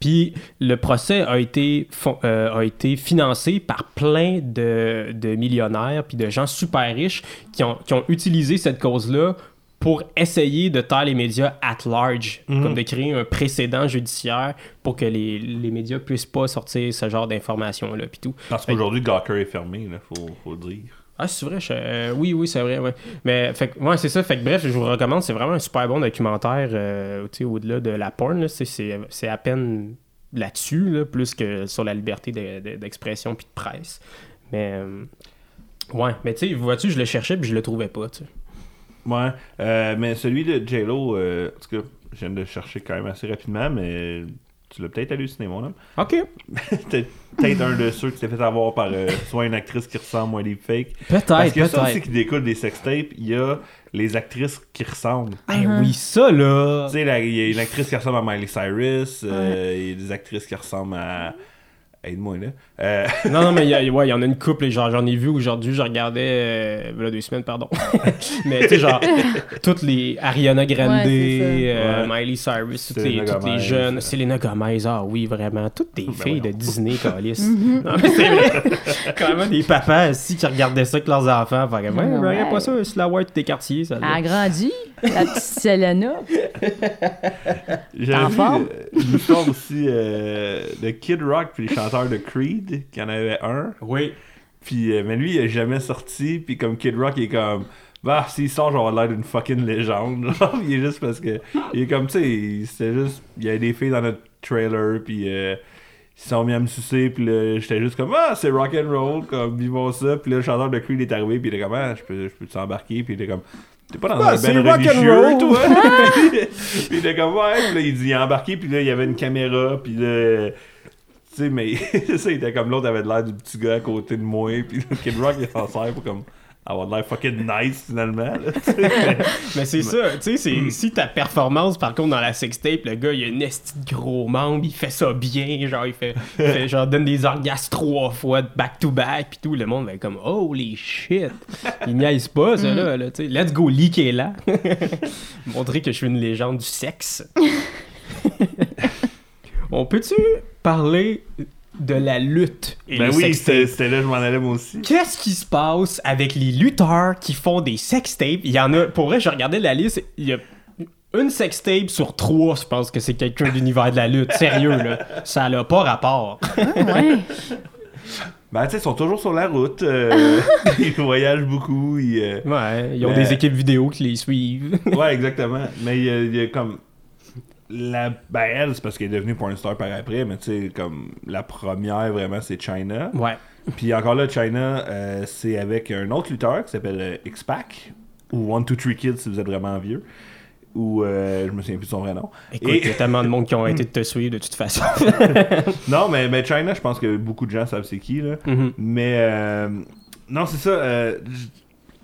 Puis le procès a été, euh, a été financé par plein de, de millionnaires, puis de gens super riches qui ont, qui ont utilisé cette cause-là pour essayer de taire les médias at large, comme de créer un précédent judiciaire pour que les, les médias puissent pas sortir ce genre d'informations-là, puis tout. Parce qu'aujourd'hui, Gawker est fermé, là, faut, faut le dire. Ah, c'est vrai, euh, oui, oui, c'est vrai, ouais. Mais, fait ouais, c'est ça. Fait que, bref, je vous recommande, c'est vraiment un super bon documentaire, euh, tu sais, au-delà de la porn, c'est- à peine là-dessus, là, plus que sur la liberté de- de- d'expression puis de presse. Mais, euh, ouais, mais tu sais, vois-tu, je le cherchais puis je le trouvais pas, tu. Ouais, mais celui de J-Lo, en tout cas, je viens de le chercher quand même assez rapidement, mais tu l'as peut-être halluciné, mon homme. Ok. [laughs] T'es peut-être un de ceux qui s'est fait avoir par euh, soit une actrice qui ressemble ou un deepfake. Peut-être, Parce que ça aussi peut-être. qui découle des sextapes, il y a les actrices qui ressemblent. Ben oui, ça, là. Tu sais, il y a une actrice qui ressemble à Miley Cyrus, euh, il y a des actrices qui ressemblent à... Aide-moi, là. Euh, Non, non, mais il ouais, y en a une couple, et genre, j'en ai vu aujourd'hui, je regardais, euh, voilà deux semaines, pardon. [laughs] mais tu sais, genre, toutes les Ariana Grande, Ouais, euh, Ouais. Miley Cyrus, toutes, les, toutes les jeunes, Selena Gomez, ah oui, vraiment, toutes des Ben filles de. Disney, [laughs] Calis. Non, mais c'est vrai. Quand même des papas aussi qui regardaient ça avec leurs enfants. Fait que, ouais, regarde pas ça, c'est la white des quartiers, ça. Elle a grandi, la petite Selena. T'en vu forme? euh, une histoire aussi euh, de Kid Rock puis les chanteurs de Creed, qu'il y en avait un. Oui. Puis, euh, mais lui, il est jamais sorti. Puis comme Kid Rock, il est comme... Bah, s'il sort, j'aurai l'air d'une fucking légende. [laughs] Genre, il est juste parce que... Il est comme, tu sais, il- c'était juste... Il y avait des filles dans notre trailer, puis... euh, ils sont mis à me sucer, puis là, j'étais juste comme, ah, c'est rock and roll, comme, vivons ça. Puis là, le chanteur de Creed est arrivé, puis il était comme, ah, je peux, je peux t'embarquer, puis il était comme, t'es pas dans Ah, un band religieux, toi? [laughs] [laughs] puis il était comme, ouais, puis là, il dit, il est embarqué, puis là, il y avait une caméra, puis là, sais, mais c'est [laughs] ça, il était comme l'autre avait de l'air du petit gars à côté de moi, puis le [laughs] Kid Rock, il s'en sert pour comme avoir de l'air fucking nice, finalement, là, tu sais, mais- [laughs] Mais c'est ça, tu sais, Hmm. c'est- si ta performance, par contre, dans la sextape, le gars, il a une esti de gros membre, il fait ça bien, genre, il fait, il fait- genre, donne des orgasmes trois fois, back-to-back, pis tout, le monde va être comme, holy shit, il niaise pas, ça, là, là, tu sais, let's go, leaker là, montrer que je suis une légende du sexe. On peut-tu parler de la lutte et Ben le oui, sextape? c'était c'était là, je m'en allais moi aussi. Qu'est-ce qui se passe avec les lutteurs qui font des sextapes? Il y en a, pour vrai, je regardais la liste, il y a une sextape sur trois, je pense que c'est quelqu'un de l'univers de la lutte. Sérieux, là. Ça n'a pas rapport. Ouais. Ben, tu sais, ils sont toujours sur la route, euh, [laughs] ils voyagent beaucoup, ils... euh, Ouais, ils ont Mais- des équipes vidéo qui les suivent. Ouais, exactement. Mais il y a, il y a comme. La... Ben, elle, c'est parce qu'elle est devenue pornstar par après, mais tu sais, comme la première vraiment, c'est China. Ouais. Puis encore là, China, euh, c'est avec un autre lutteur qui s'appelle euh, X-Pac, ou One Two Three Kids si vous êtes vraiment vieux, ou euh, je me souviens plus de son vrai nom. Écoute, Et- il y a tellement de monde qui ont [laughs] été de te suivre de toute façon. [laughs] Non, mais, mais China, je pense que beaucoup de gens savent c'est qui, là. Mhm. Mais euh, non, c'est ça.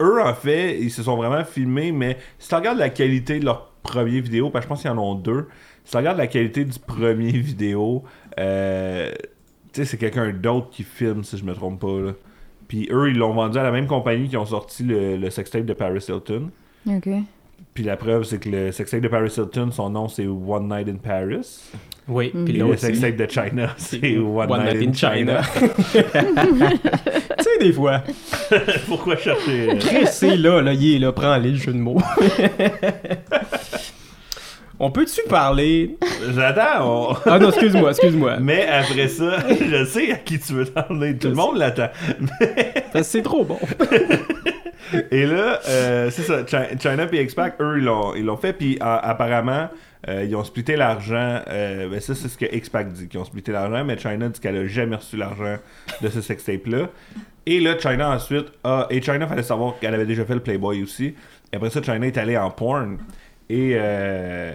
eux, en fait, ils se sont vraiment filmés, mais si tu regardes la qualité de leur premier vidéo, parce que je pense qu'ils en ont deux, si tu regardes la qualité du premier [laughs] vidéo, euh, tu sais, c'est quelqu'un d'autre qui filme, si je me trompe pas. Là. Puis eux, ils l'ont vendu à la même compagnie qui ont sorti le, le sextape de Paris Hilton. OK. Puis la preuve, c'est que le sextape de Paris Hilton, son nom, c'est One Night in Paris. Oui, puis Puis le l'autre, c'est sextape de China, c'est One, Night, in China. [laughs] tu sais, des fois. [laughs] Pourquoi chercher... euh, Chris, c'est là, là, il est là, prends-les, le jeu de mots. [laughs] On peut-tu parler... J'attends, on- Ah non, excuse-moi, excuse-moi. Mais après ça, je sais à qui tu veux t'emmener. Tout le monde l'attend. Parce que c'est trop bon. Et là, euh, c'est ça. Chi- China et X-Pac, eux, ils l'ont, ils l'ont fait. Puis a- apparemment, euh, ils ont splitté l'argent. euh, ben ça, c'est ce que X-Pac dit, qu'ils ont splitté l'argent. Mais China dit qu'elle a jamais reçu l'argent de ce sextape-là. Et là, China ensuite a. Et China, fallait savoir qu'elle avait déjà fait le Playboy aussi. Et après ça, China est allée en porn. Et. euh,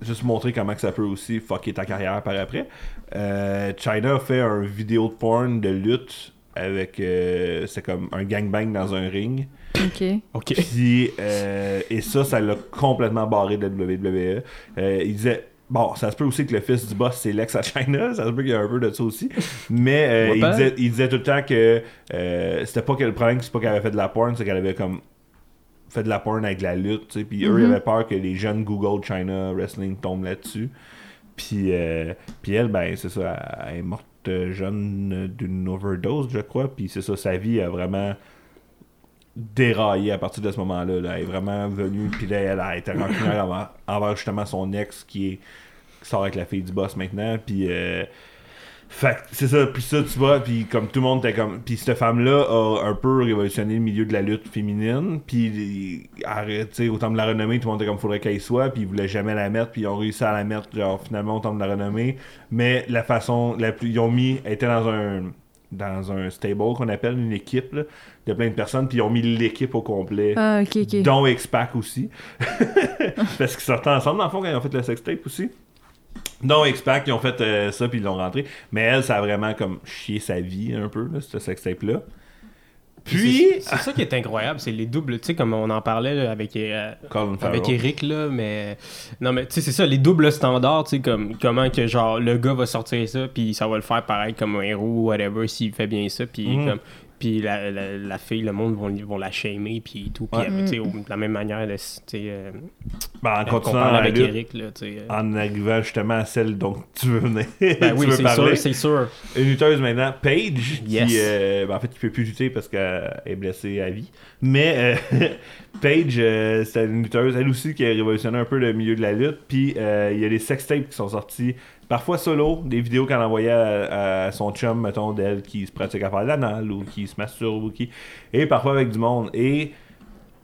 juste montrer comment que ça peut aussi fucker ta carrière par après. Euh, China a fait un vidéo de porn de lutte avec euh, c'est comme un gangbang dans un ring. OK. OK. Puis, euh, et ça, ça l'a complètement barré de la WWE. Euh, il disait Bon, ça se peut aussi que le fils du boss, c'est l'ex à China. Ça se peut qu'il y a un peu de ça aussi. Mais euh, il, ben. disait, il disait tout le temps que euh, c'était pas que le problème, c'est pas qu'elle avait fait de la porn, c'est qu'elle avait comme fait de la porn avec la lutte. tu sais. Puis eux, ils avaient peur que les jeunes Google China Wrestling tombent là-dessus. Puis, euh, puis elle, ben, c'est ça, elle, elle est morte jeune d'une overdose, je crois. Puis c'est ça, sa vie a vraiment déraillé à partir de ce moment-là. là. Elle est vraiment venue, puis là, elle a été rancunière envers, envers justement son ex qui, est, qui sort avec la fille du boss maintenant. Puis, euh, fait c'est ça, puis ça, tu vois, puis comme tout le monde était comme. Puis cette femme-là a un peu révolutionné le milieu de la lutte féminine, puis arrête, tu sais, au temps de la renommée, tout le monde était comme faudrait qu'elle soit, puis ils voulaient jamais la mettre, puis ils ont réussi à la mettre, genre, finalement, au temps de la renommée. Mais la façon la plus. Ils ont mis. Elle était dans un. Dans un stable qu'on appelle une équipe, là, de plein de personnes, puis ils ont mis l'équipe au complet. Ah, ok, ok. dont X-Pac aussi. [laughs] Parce qu'ils sortaient ensemble, dans le fond, quand ils ont fait le sextape aussi. Dont X-Pac, ils ont fait euh, ça, puis ils l'ont rentré. Mais elle, ça a vraiment comme chié sa vie, un peu, là, ce sextape-là. Puis, C'est ça qui est incroyable, c'est les doubles, tu sais, comme on en parlait là, avec, euh, avec. Eric, là, mais. Non, mais tu sais, c'est ça, les doubles standards, tu sais, comme comment que genre le gars va sortir ça, puis ça va le faire pareil comme un héros ou whatever s'il fait bien ça, puis Mhm. comme. Puis la, la, la fille, le monde vont, vont la shamer, puis tout. Puis, Ouais. euh, tu de la même manière, de, tu sais, euh, Ben, en continuant avec lutte, Eric, là, tu sais. euh. en arrivant justement à celle dont tu veux venir. [laughs] Ben tu oui, veux c'est parler. sûr, c'est sûr. Une lutteuse maintenant, Paige, Yes. qui, euh, ben, en fait, qui peut plus lutter parce qu'elle est blessée à vie. Mais euh, [laughs] Paige, euh, c'est une lutteuse, elle aussi, qui a révolutionné un peu le milieu de la lutte. Puis euh, il y a des sextapes qui sont sortis, parfois solo, des vidéos qu'elle envoyait à, son chum, mettons, d'elle qui se pratique à faire de l'anal ou qui se masturbe ou qui. Et parfois avec du monde. Et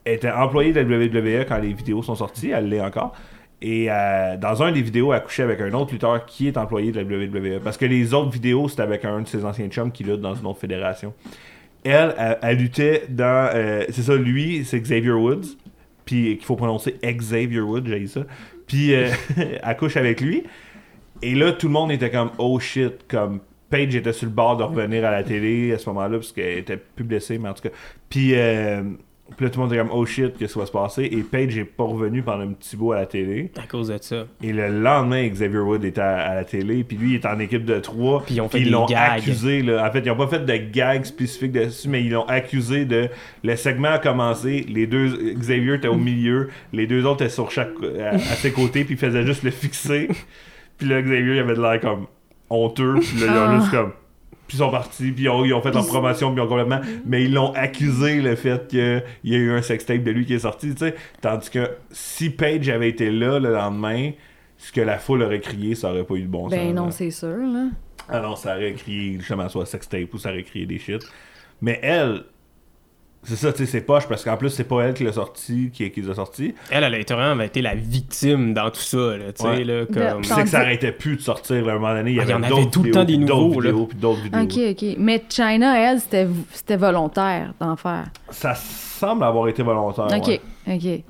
elle était employée de la WWE quand les vidéos sont sorties, elle l'est encore. Et euh, dans un des vidéos, elle couchait avec un autre lutteur qui est employé de la WWE. Parce que les autres vidéos, c'était avec un de ses anciens chums qui lutte dans une autre fédération. Elle, elle, luttait dans. euh, c'est ça, lui, c'est Xavier Woods. Puis qu'il faut prononcer Xavier Woods, j'ai ça. Puis euh, [laughs] elle couche avec lui. Et là, tout le monde était comme oh shit, comme Paige était sur le bord de revenir à la télé à ce moment-là, parce qu'elle était plus blessée, mais en tout cas. Puis, euh, puis là, tout le monde était comme oh shit, qu'est-ce qui va se passer? Et Paige est pas revenu pendant un petit bout à la télé. À cause de ça. Et le lendemain, Xavier Wood était à, à la télé, puis lui, il est en équipe de trois. Puis ils ont fait ils des l'ont gags. accusé. Là. En fait, ils n'ont pas fait de gags spécifiques dessus, mais ils l'ont accusé de. Le segment a commencé, les deux. Xavier était au milieu, les deux autres étaient sur chaque. à, à ses côtés, puis ils faisaient juste le fixer. [laughs] puis là, Xavier, il avait de l'air comme honteux, puis là, ils ont Ah. juste comme. Puis ils sont partis, puis ils ont, ils ont fait leur promotion, puis ils ont complètement. Mais ils l'ont accusé le fait qu'il y a eu un sextape de lui qui est sorti, tu sais. Tandis que si Paige avait été là le lendemain, ce que la foule aurait crié, ça aurait pas eu de bon sens. Ben non, là. c'est sûr, là. Ah non, ça aurait crié justement soit sextape ou ça aurait crié des shit. Mais elle, c'est ça, tu sais, c'est poche parce qu'en plus, c'est pas elle qui l'a sorti, qui, qui les a sorti. Elle, elle a été vraiment été la victime dans tout ça, là, tu sais, Ouais. là, comme... Tu sais que ça arrêtait plus de sortir là, à un moment donné. Il y Ah, y avait en avait tout le temps des puis nouveaux, là. vidéos, puis d'autres vidéos. Ok, ok. Mais China, elle, c'était c'était volontaire d'en faire. Ça semble avoir été volontaire. ok, ouais. ok.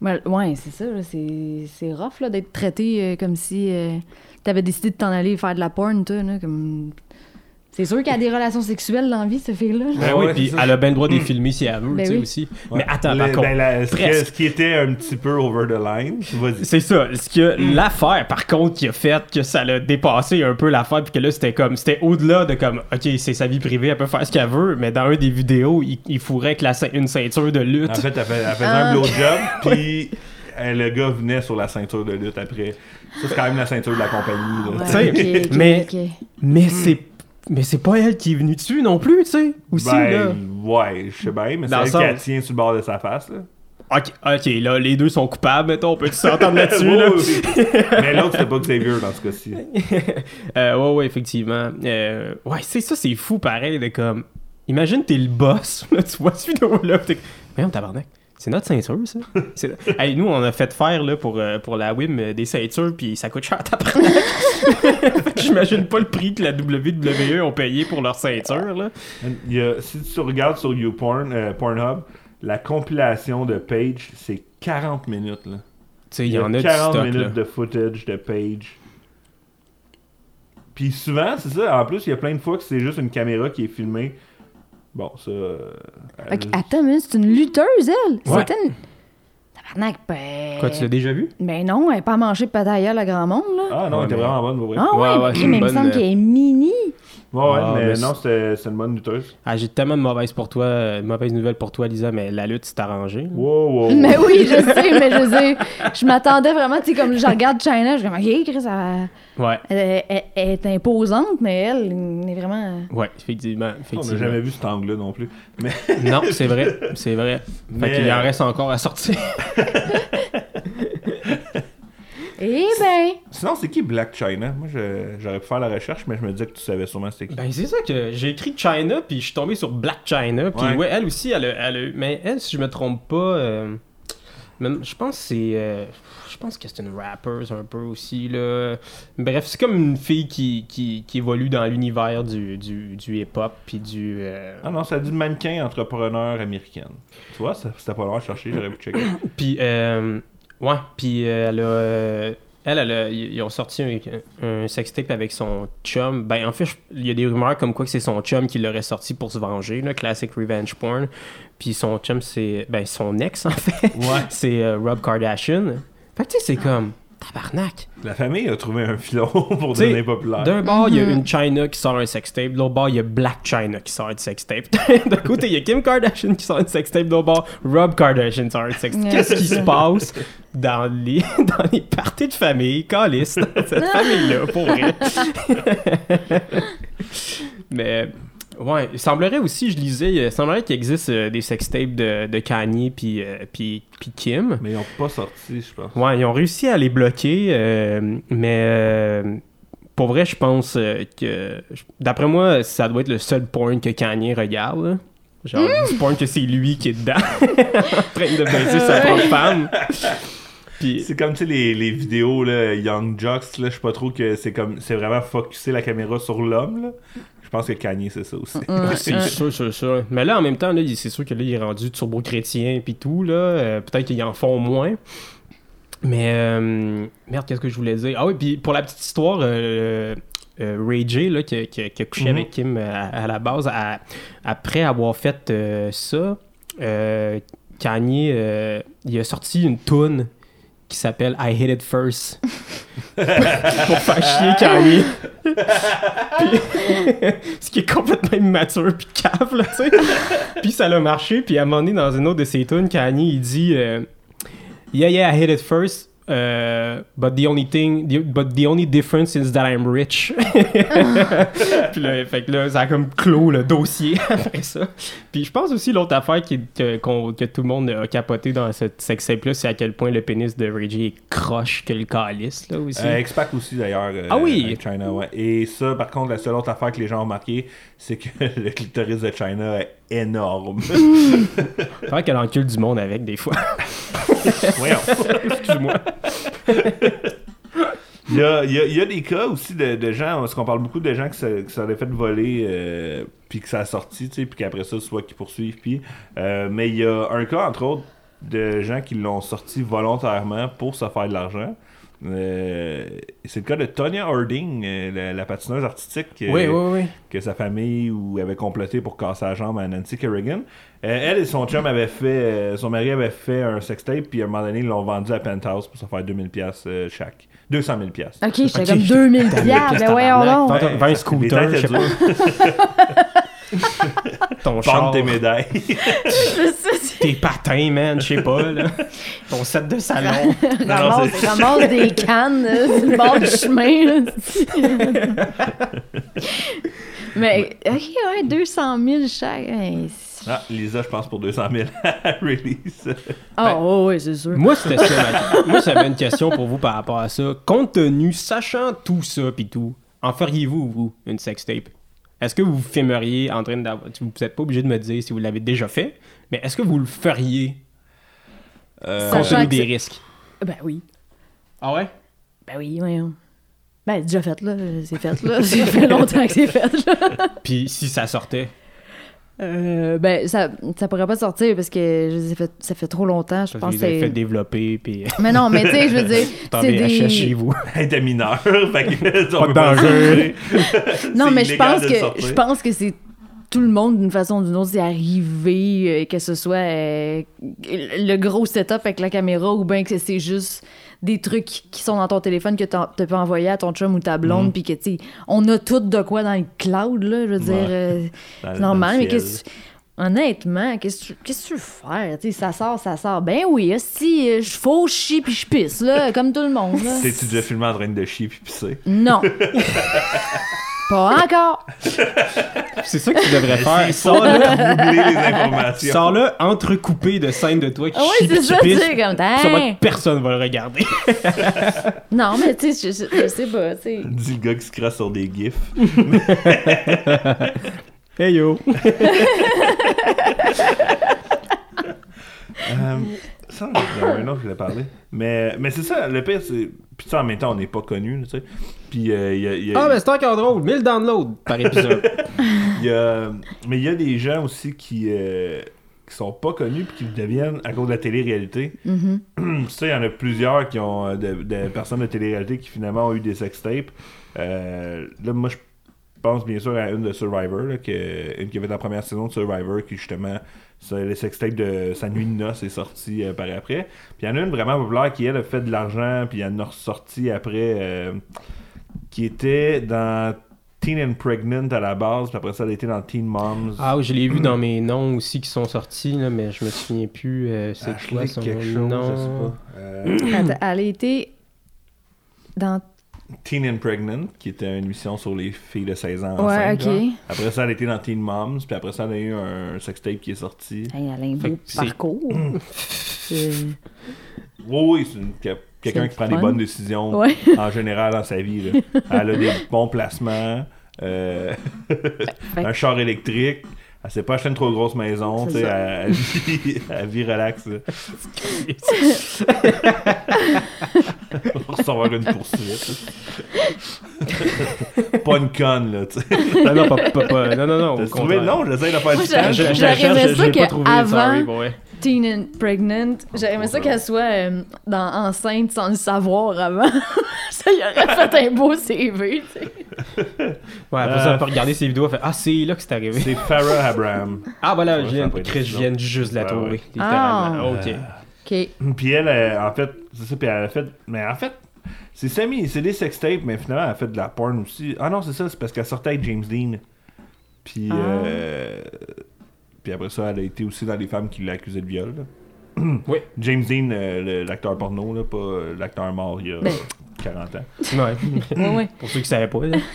Ouais, ouais, c'est ça, là, c'est c'est rough là, d'être traité euh, comme si euh, t'avais décidé de t'en aller faire de la porn, toi, là, comme... C'est sûr qu'elle a des relations sexuelles dans la vie, cette fille-là. là. Ben Ah oui, puis elle a bien le droit de les filmer si elle veut, Ben tu sais, oui. aussi. Ouais. Mais attends, Le- par contre, ben, la- ce, qui, ce était un petit peu over the line, vas-y. C'est ça. Ce que Hmm. l'affaire, par contre, qui a fait que ça l'a dépassé un peu l'affaire, puis que là, c'était comme, c'était au-delà de comme, ok, c'est sa vie privée, elle peut faire ce qu'elle veut, mais dans un des vidéos, il, il fourrait avec la, une ceinture de lutte. En fait, elle, fait- faisait Ah. un blowjob, [laughs] puis euh, le gars venait sur la ceinture de lutte après. Ça, c'est quand même la ceinture de la compagnie. là. Ouais, mais- ok. mais c'est, mais c'est pas elle qui est venue dessus non plus, tu sais. Aussi, là. Ben, ouais, je sais bien, mais c'est elle le qui la tient sur le bord de sa face. Là. Ok, ok, là, les deux sont coupables, mettons, on peut s'entendre [laughs] là-dessus, là? mais l'autre, c'était pas Xavier dans ce cas-ci. [laughs] Euh, ouais, ouais, effectivement. Euh, ouais, c'est ça, c'est fou, pareil, de comme. Imagine, t'es le boss, [laughs] là, tu vois cette vidéo-là, t'es. Mais on tabarnak. C'est notre ceinture, ça. [laughs] Hey, nous, on a fait faire là, pour, euh, pour la WIM euh, des ceintures, puis ça coûte cher, [laughs] que J'imagine pas le prix que la WWE ont payé pour leur ceinture, là. Il y a- si tu regardes sur YouPorn, euh, Pornhub, la compilation de Page, c'est 40 minutes. Là. Tu sais, il y en a du 40 stock, minutes là. de footage de Page. Puis souvent, c'est ça. En plus, il y a plein de fois que c'est juste une caméra qui est filmée. Bon, ça. euh, elle- Ok, attends, mais c'est une lutteuse, elle. Ouais. C'était une. tabarnak, ben... Quoi, tu l'as déjà vu? Ben non, elle n'est pas mangé de pataya le grand monde, là. Ah non, Ouais, elle était mais- vraiment bonne, pour vrai. Ah ouais, Ouais, mais il me semble euh, qu'elle est mini. Ouais, ouais, Ah, mais mais non, c'était une bonne lutteuse. Ah, j'ai tellement de mauvaises pour toi, euh, de mauvaises nouvelles pour toi, Lisa, mais la lutte s'est arrangée. là. Wow, wow, wow. Mais oui, je sais, mais je sais. Je m'attendais vraiment, tu sais, comme je regarde China, je me dis, OK, Chris, elle, Ouais, elle- elle- elle est imposante, mais elle, elle est vraiment. ouais, effectivement. On n'a jamais vu cet angle-là non plus. Mais Non, c'est vrai, c'est vrai. Fait Mais- qu'il en reste encore à sortir. [laughs] Eh ben, sinon, c'est qui Black China? Moi, je- j'aurais pu faire la recherche, mais je me disais que tu savais sûrement c'était qui. Ben, c'est ça que j'ai écrit China, puis je suis tombé sur Black China, puis Ouais. ouais. elle aussi, elle a, elle a- Mais elle, si je me trompe pas, euh, même- je pense que c'est. euh, je pense que c'est une rapper un peu aussi, là. Bref, c'est comme une fille qui, qui, qui évolue dans l'univers du, du, du hip-hop, puis du. euh, Ah non, ça dit mannequin entrepreneur américaine. Tu vois, ça- c'était pas loin à chercher, j'aurais pu checker. [coughs] Puis, euh, ouais, puis euh, elle a. euh, elle, elle a- ils ils ont sorti un, un sextape avec son chum. Ben, en fait, je- il y a des rumeurs comme quoi que c'est son chum qui l'aurait sorti pour se venger, là, classic revenge porn. Puis son chum, c'est. Ben, son ex, en fait. Ouais. [laughs] c'est euh, Rob Kardashian. Fait que, tu sais, c'est comme. Tabarnak. La famille a trouvé un filon [laughs] pour T'sais, devenir populaire. D'un bord, il y a une China qui sort un sextape. De l'autre bord, il y a Black China qui sort un sextape. [laughs] D'un côté, il y a Kim Kardashian qui sort un sextape. De l'autre bord, Rob Kardashian sort un sextape. Qu'est-ce qui se passe dans les, [laughs] dans les parties de famille, calice, dans cette famille-là, pour vrai? Mais, ouais, il semblerait aussi, je lisais, il semblerait qu'il existe euh, des sextapes de, de Kanye puis, euh, puis, puis Kim. Mais ils ont pas sorti, je pense. Ouais, ils ont réussi à les bloquer, euh, mais euh, pour vrai, je pense euh, que. D'après moi, ça doit être le seul porn que Kanye regarde. là. Genre, du porn que c'est lui qui est dedans, [laughs] en train de baiser sa propre femme. Puis, C'est comme, tu sais, les, les vidéos, là, Young Jocks, là, je sais pas trop que c'est comme, c'est vraiment focusser la caméra sur l'homme, là. Je pense que Kanye, c'est ça aussi. c'est sûr, sûr, sûr. Mais là, en même temps, c'est sûr que là, il est rendu turbo-chrétien puis tout, là. Euh, Peut-être qu'ils en font moins. Mais, euh, merde, qu'est-ce que je voulais dire? Ah oui, puis pour la petite histoire, euh, euh, Ray J, là, qui, a- qui a- qui a couché Mhm. avec Kim à, à la base, à- après avoir fait euh, ça, euh, Kanye, euh, il a sorti une toune qui s'appelle I Hit It First. [laughs] pour faire chier Kanye. Puis- ce qui est complètement immature puis cave, là, tu sais. puis ça l'a marché, puis à un moment donné, dans une autre de ses tunes, Kanye, il dit euh, Yeah, yeah, I hit it first, uh, but the only thing, the- but the only difference is that I'm rich. [laughs] puis là, fait que là, ça a comme clos le dossier [laughs] après ça. Puis je pense aussi l'autre affaire qui, que, tout le monde a capoté dans cette sextape-là, c'est à quel point le pénis de Reggie est croche que le calice, là, aussi. Euh, X-Pac aussi d'ailleurs. euh, Ah oui! avec China, ouais. Et ça, par contre, la seule autre affaire que les gens ont remarqué, c'est que [laughs] le clitoris de China est énorme. [laughs] Faire qu'elle encule du monde avec, des fois. [laughs] Voyons. Excuse-moi. Il y a, il y a- il y a des cas aussi de, de gens, parce qu'on parle beaucoup de gens qui se, qui fait voler, euh, puis que ça a sorti, tu sais, puis qu'après ça, soit qu'ils poursuivent, puis. euh, mais il y a un cas, entre autres, de gens qui l'ont sorti volontairement pour se faire de l'argent. Euh, c'est le cas de Tonya Harding, euh, la, la patineuse artistique. euh, Oui, oui, oui. que sa famille ou avait comploté pour casser la jambe à Nancy Kerrigan. Euh, elle et son chum avaient fait, euh, son mari avait fait un sextape, puis à un moment donné, ils l'ont vendu à Penthouse pour se faire 2000 pièces chaque. 200 000 pièces. ok, j'étais Ok, comme j'étais- 2000 T'as piastres, ben voyons donc. Vends un- vends un scooter, je sais pas. [laughs] Ton char, tes médailles. [laughs] C'est ça, tes patins, man, je sais pas, là. [laughs] Ton set de salon. [laughs] Ramasse, ramasse des cannes sur le bord du chemin. là. Mais, ok, ouais, 200 000 chaque. Hey, Ah, Lisa, je pense pour 200 000 [laughs] à release. Ah, oh, ouais, c'est sûr. Moi, c'était ça. ma- Moi, j'avais une question pour vous par rapport à ça. Compte tenu, sachant tout ça pis tout, en feriez-vous, vous, une sextape? Est-ce que vous vous filmeriez en train d'avoir... Vous n'êtes pas obligé de me dire si vous l'avez déjà fait, mais est-ce que vous le feriez? Euh, compte tenu des c'est- risques? Ben oui. Ah ouais? Ben oui, voyons. Ben, déjà fait, là. C'est fait, là. [laughs] Ça fait longtemps que c'est fait, là. [laughs] Puis si ça sortait? Euh, ben, ça, ça pourrait pas sortir parce que je sais, fait- ça fait trop longtemps. Je Parce pense que avez fait c'est. développer, puis [laughs] Mais non, mais tu sais, je veux dire. t'en c'est VHS chez des... vous. Elle était mineure, fait que on Pas de danger. Non, C'est mais je pense que je pense que c'est tout le monde, d'une façon ou d'une autre, c'est arrivé, euh, que ce soit euh, le gros setup avec la caméra ou bien que c'est juste des trucs qui sont dans ton téléphone que tu peux envoyer à ton chum ou ta blonde, Mhm. puis que, tu on a tout de quoi dans le cloud, là, je veux dire. Euh, c'est dans normal, mais qu'est-ce Honnêtement, qu'est-ce que tu- qu'est-ce que tu veux faire? Tu sais, ça sort, ça sort. Ben oui, si je faux, je chie puis je pisse, là, comme tout le monde. [laughs] T'es-tu déjà filmé en train de chier puis pisser? Non. [laughs] Pas encore. [laughs] C'est ça que tu devrais faire. Ça, là, troubler les informations. Sors-là entrecoupé de scènes de toi qui Ah oui, chie c'est ça, tu sais, comme personne va le regarder. [laughs] Non, mais tu sais, je, je- je sais pas, tu sais. Dis le gars qui se crasse sur des gifs. [laughs] Hey yo! Euh, ça, il y en a un autre que je voulais parler. Mais, mais c'est ça, le pire, c'est. Puis ça, en même temps, on n'est pas connu, tu sais. Puis euh, il y a. il y a- Ah, mais c'est encore drôle. 1000 downloads par épisode. [laughs] il y a- Mais il y a des gens aussi qui. euh, qui sont pas connus puis qui le deviennent à cause de la télé-réalité. [clears throat] Mhm. ça, il y en a plusieurs qui ont euh, de, de personnes de télé-réalité qui finalement ont eu des sextapes. Euh, là, moi, je pense bien sûr à une de Survivor, là, que, une qui avait la première saison de Survivor, qui justement, ça, les sextapes de sa nuit de noces est sorti euh, par après. Puis il y en a une vraiment populaire qui, elle, a fait de l'argent, puis elle en a ressorti après, euh, qui était dans Teen and Pregnant à la base, puis après ça, elle a été dans Teen Moms. Ah, oui, je l'ai vu dans mes noms aussi qui sont sortis, là, mais je me souviens plus euh, c'est quoi son quelque chose, nom. je sais pas. Euh, Attends, elle a été dans. Teen and Pregnant, qui était une émission sur les filles de 16 ans. Ouais, enceintes, ok. genre. Après ça, elle était dans Teen Moms, puis après ça, elle a eu un sextape qui est sorti. Hey, elle a un beau parcours. C'est- [clears throat] Oui, oui, c'est une- que- quelqu'un qui prend le des fun. bonnes décisions Ouais. en général dans sa vie. là. [laughs] Elle a des bons placements, euh, [laughs] un char électrique. Elle s'est pas acheté une trop grosse maison, tu sais, elle, elle vit, [laughs] elle vit relax. Pour recevoir une poursuite. pas une conne, là, tu sais. non, non, pas, pas, pas- non, non, non. T'as trouvé? le nom? J'essaie de faire du temps. J'aurais aimé ça je Teen and Pregnant. J'aimerais ça qu'elle soit euh, dans, enceinte sans le savoir avant. [laughs] ça y aurait fait un [laughs] beau CV, tu sais. Ouais, après Euh, ça, on peut regarder ses vidéos, elle fait Ah, c'est là que c'est arrivé. C'est Farrah Abraham. [laughs] Ah, voilà, Ouais, je viens, Chris, je viens juste de la trouver. Ah. ok. OK. Puis elle, euh, en fait, c'est ça, puis elle a fait. Mais en fait, c'est semi, c'est des sextapes, mais finalement, elle a fait de la porn aussi. Ah non, c'est ça, c'est parce qu'elle sortait avec James Dean. Puis, Ah. euh, puis après ça, elle a été aussi dans les femmes qui l'accusaient de viol. là. [clears throat] Oui. James Dean, euh, l'acteur porno, là, pas euh, l'acteur mort il y a Ben. 40 ans. Ouais. Ouais, ouais. Pour ceux qui savaient pas, là. [laughs]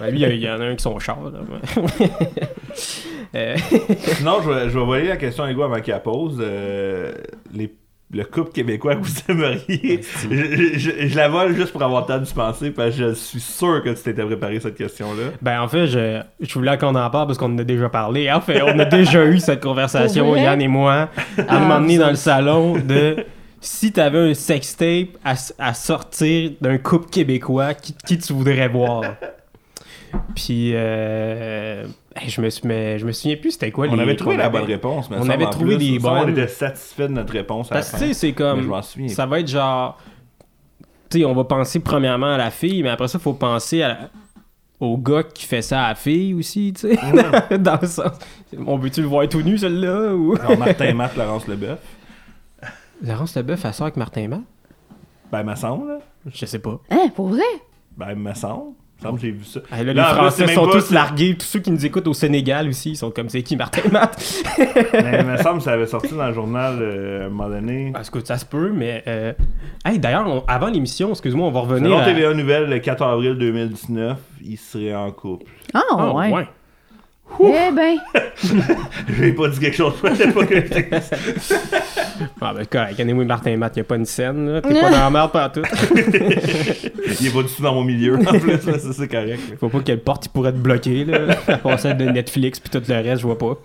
Ben, lui, il y a- il y, en a un qui sont char, là. [laughs] Euh, Sinon, je vais, je vais voler la question à Hugo avant qu'il la pose. Euh, les- le couple québécois que vous aimeriez, je, je- je la vole juste pour avoir le temps de se penser, parce que je suis sûr que tu t'étais préparé cette question-là. Ben, en fait, je, je voulais qu'on en parle parce qu'on en a déjà parlé. En fait, on a déjà eu cette conversation? Yann et moi, à Ah, un moment donné ça. dans le salon de si t'avais un sextape à, à sortir d'un couple québécois, qui, qui tu voudrais voir? Puis, euh, je, me, suis- mais je me souviens plus c'était quoi On les avait trouvé la avait. bonne réponse, mais on avait trouvé plus, des ça, On bonnes. était satisfait de notre réponse Parce que, tu sais, c'est comme. je m'en souviens. Ça va être genre. Tu sais, on va penser premièrement à la fille, mais après ça, faut penser à la- au gars qui fait ça à la fille aussi, tu sais. [laughs] Dans le sens. On veut-tu le voir tout nu, celui-là ou? Martin et Matt, Laurence Leboeuf. Laurence Leboeuf, elle sort avec Martin Matt? Ben, me semble, là. Je sais pas. Hein, pour vrai? Ben, me semble. Semble j'ai vu ça. Ah, là, les Français sont tous largués. Tous ceux qui nous écoutent au Sénégal aussi, ils sont comme c'est qui Martin Matt? Mais me semble que ça avait sorti dans le journal euh, à un moment donné. Parce que ça se peut, mais. Euh... Hey, d'ailleurs, on- avant l'émission, excuse-moi, on va revenir. Selon à... TVA Nouvelle, le 4 avril 2019, il serait en couple. Ah, Ah, ouais. ouais. Eh ben, [laughs] J'ai pas dit quelque chose, je pas [laughs] Ah, ben, correct. Anyway, Martin Matt, y a pas une scène, là. T'es pas [laughs] dans la merde pas tout. Il est pas du tout dans mon milieu, en plus, là, ça, c'est correct. là. Faut pas quelle porte il pourrait te bloquer, là. À part celle de Netflix puis tout le reste, je vois pas.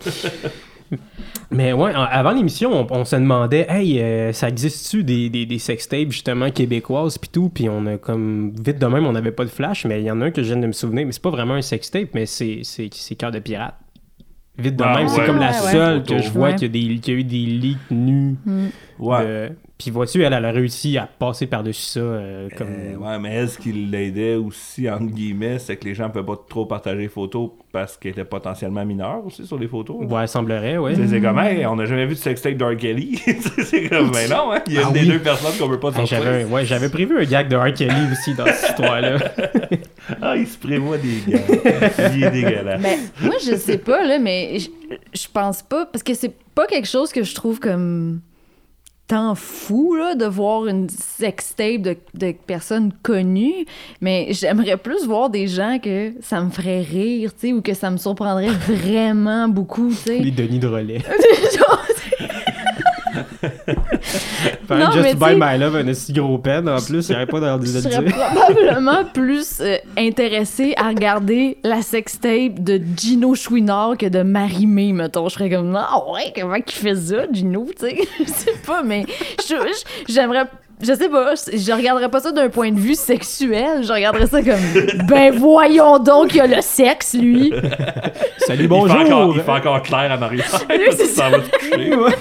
[laughs] Mais ouais, avant l'émission, on, on se demandait, hey, euh, ça existe-tu des, des, des sextapes justement québécoises puis tout, puis on a comme vite de même, on n'avait pas de flash, mais il y en a un que je viens de me souvenir, mais c'est pas vraiment un sextape, mais c'est c'est c'est cœur de pirate. Vite de Ah, même, c'est comme la Ouais, ouais. seule que je vois Ouais. qu'il y, a des- qu'il y a eu des leaks nus. Ouais. de- Puis vois-tu, elle, elle a réussi à passer par-dessus ça euh, comme... Euh, ouais, mais est-ce qu'il l'aidait aussi, entre guillemets, c'est que les gens ne peuvent pas trop partager les photos parce qu'elle était potentiellement mineure aussi sur les photos. Ouais, semblerait, ouais. C'est comme, hey, on n'a jamais vu de sextape d'R. Kelly. [laughs] c'est comme, mais non, hein, il y a Ah une des oui. deux personnes qu'on veut pas Hey, sortir. j'avais, ouais, j'avais prévu un gag de R. Kelly aussi dans cette histoire-là. [laughs] Ah, il se prévoit des gars. il est dégueulasse. Ben, moi, je sais pas, là, mais je, je pense pas, parce que c'est pas quelque chose que je trouve comme tant fou, là, de voir une sextape de, de personnes connues, mais j'aimerais plus voir des gens que ça me ferait rire, tu sais, ou que ça me surprendrait [laughs] vraiment beaucoup, tu sais. Les Denis de relais. [laughs] [laughs] [laughs] Non, Just sais- My Love, un esti gros pen, en plus, il n'y aurait pas dans le je serais probablement plus euh, intéressée à regarder la sextape de Gino Chouinard que de Marie-Mé, mettons. Je serais comme, ah ouais, comment il fait ça, Gino, tu sais? [laughs] Je sais pas, mais j'aimerais... Je sais pas, je, je regarderais pas ça d'un point de vue sexuel. Je regarderais ça comme, ben voyons donc, il a le sexe, lui. [laughs] Salut, Il fait, bonjour! encore, il fait encore clair à Marie. [laughs] c'est ça va te coucher. [laughs] Ouais.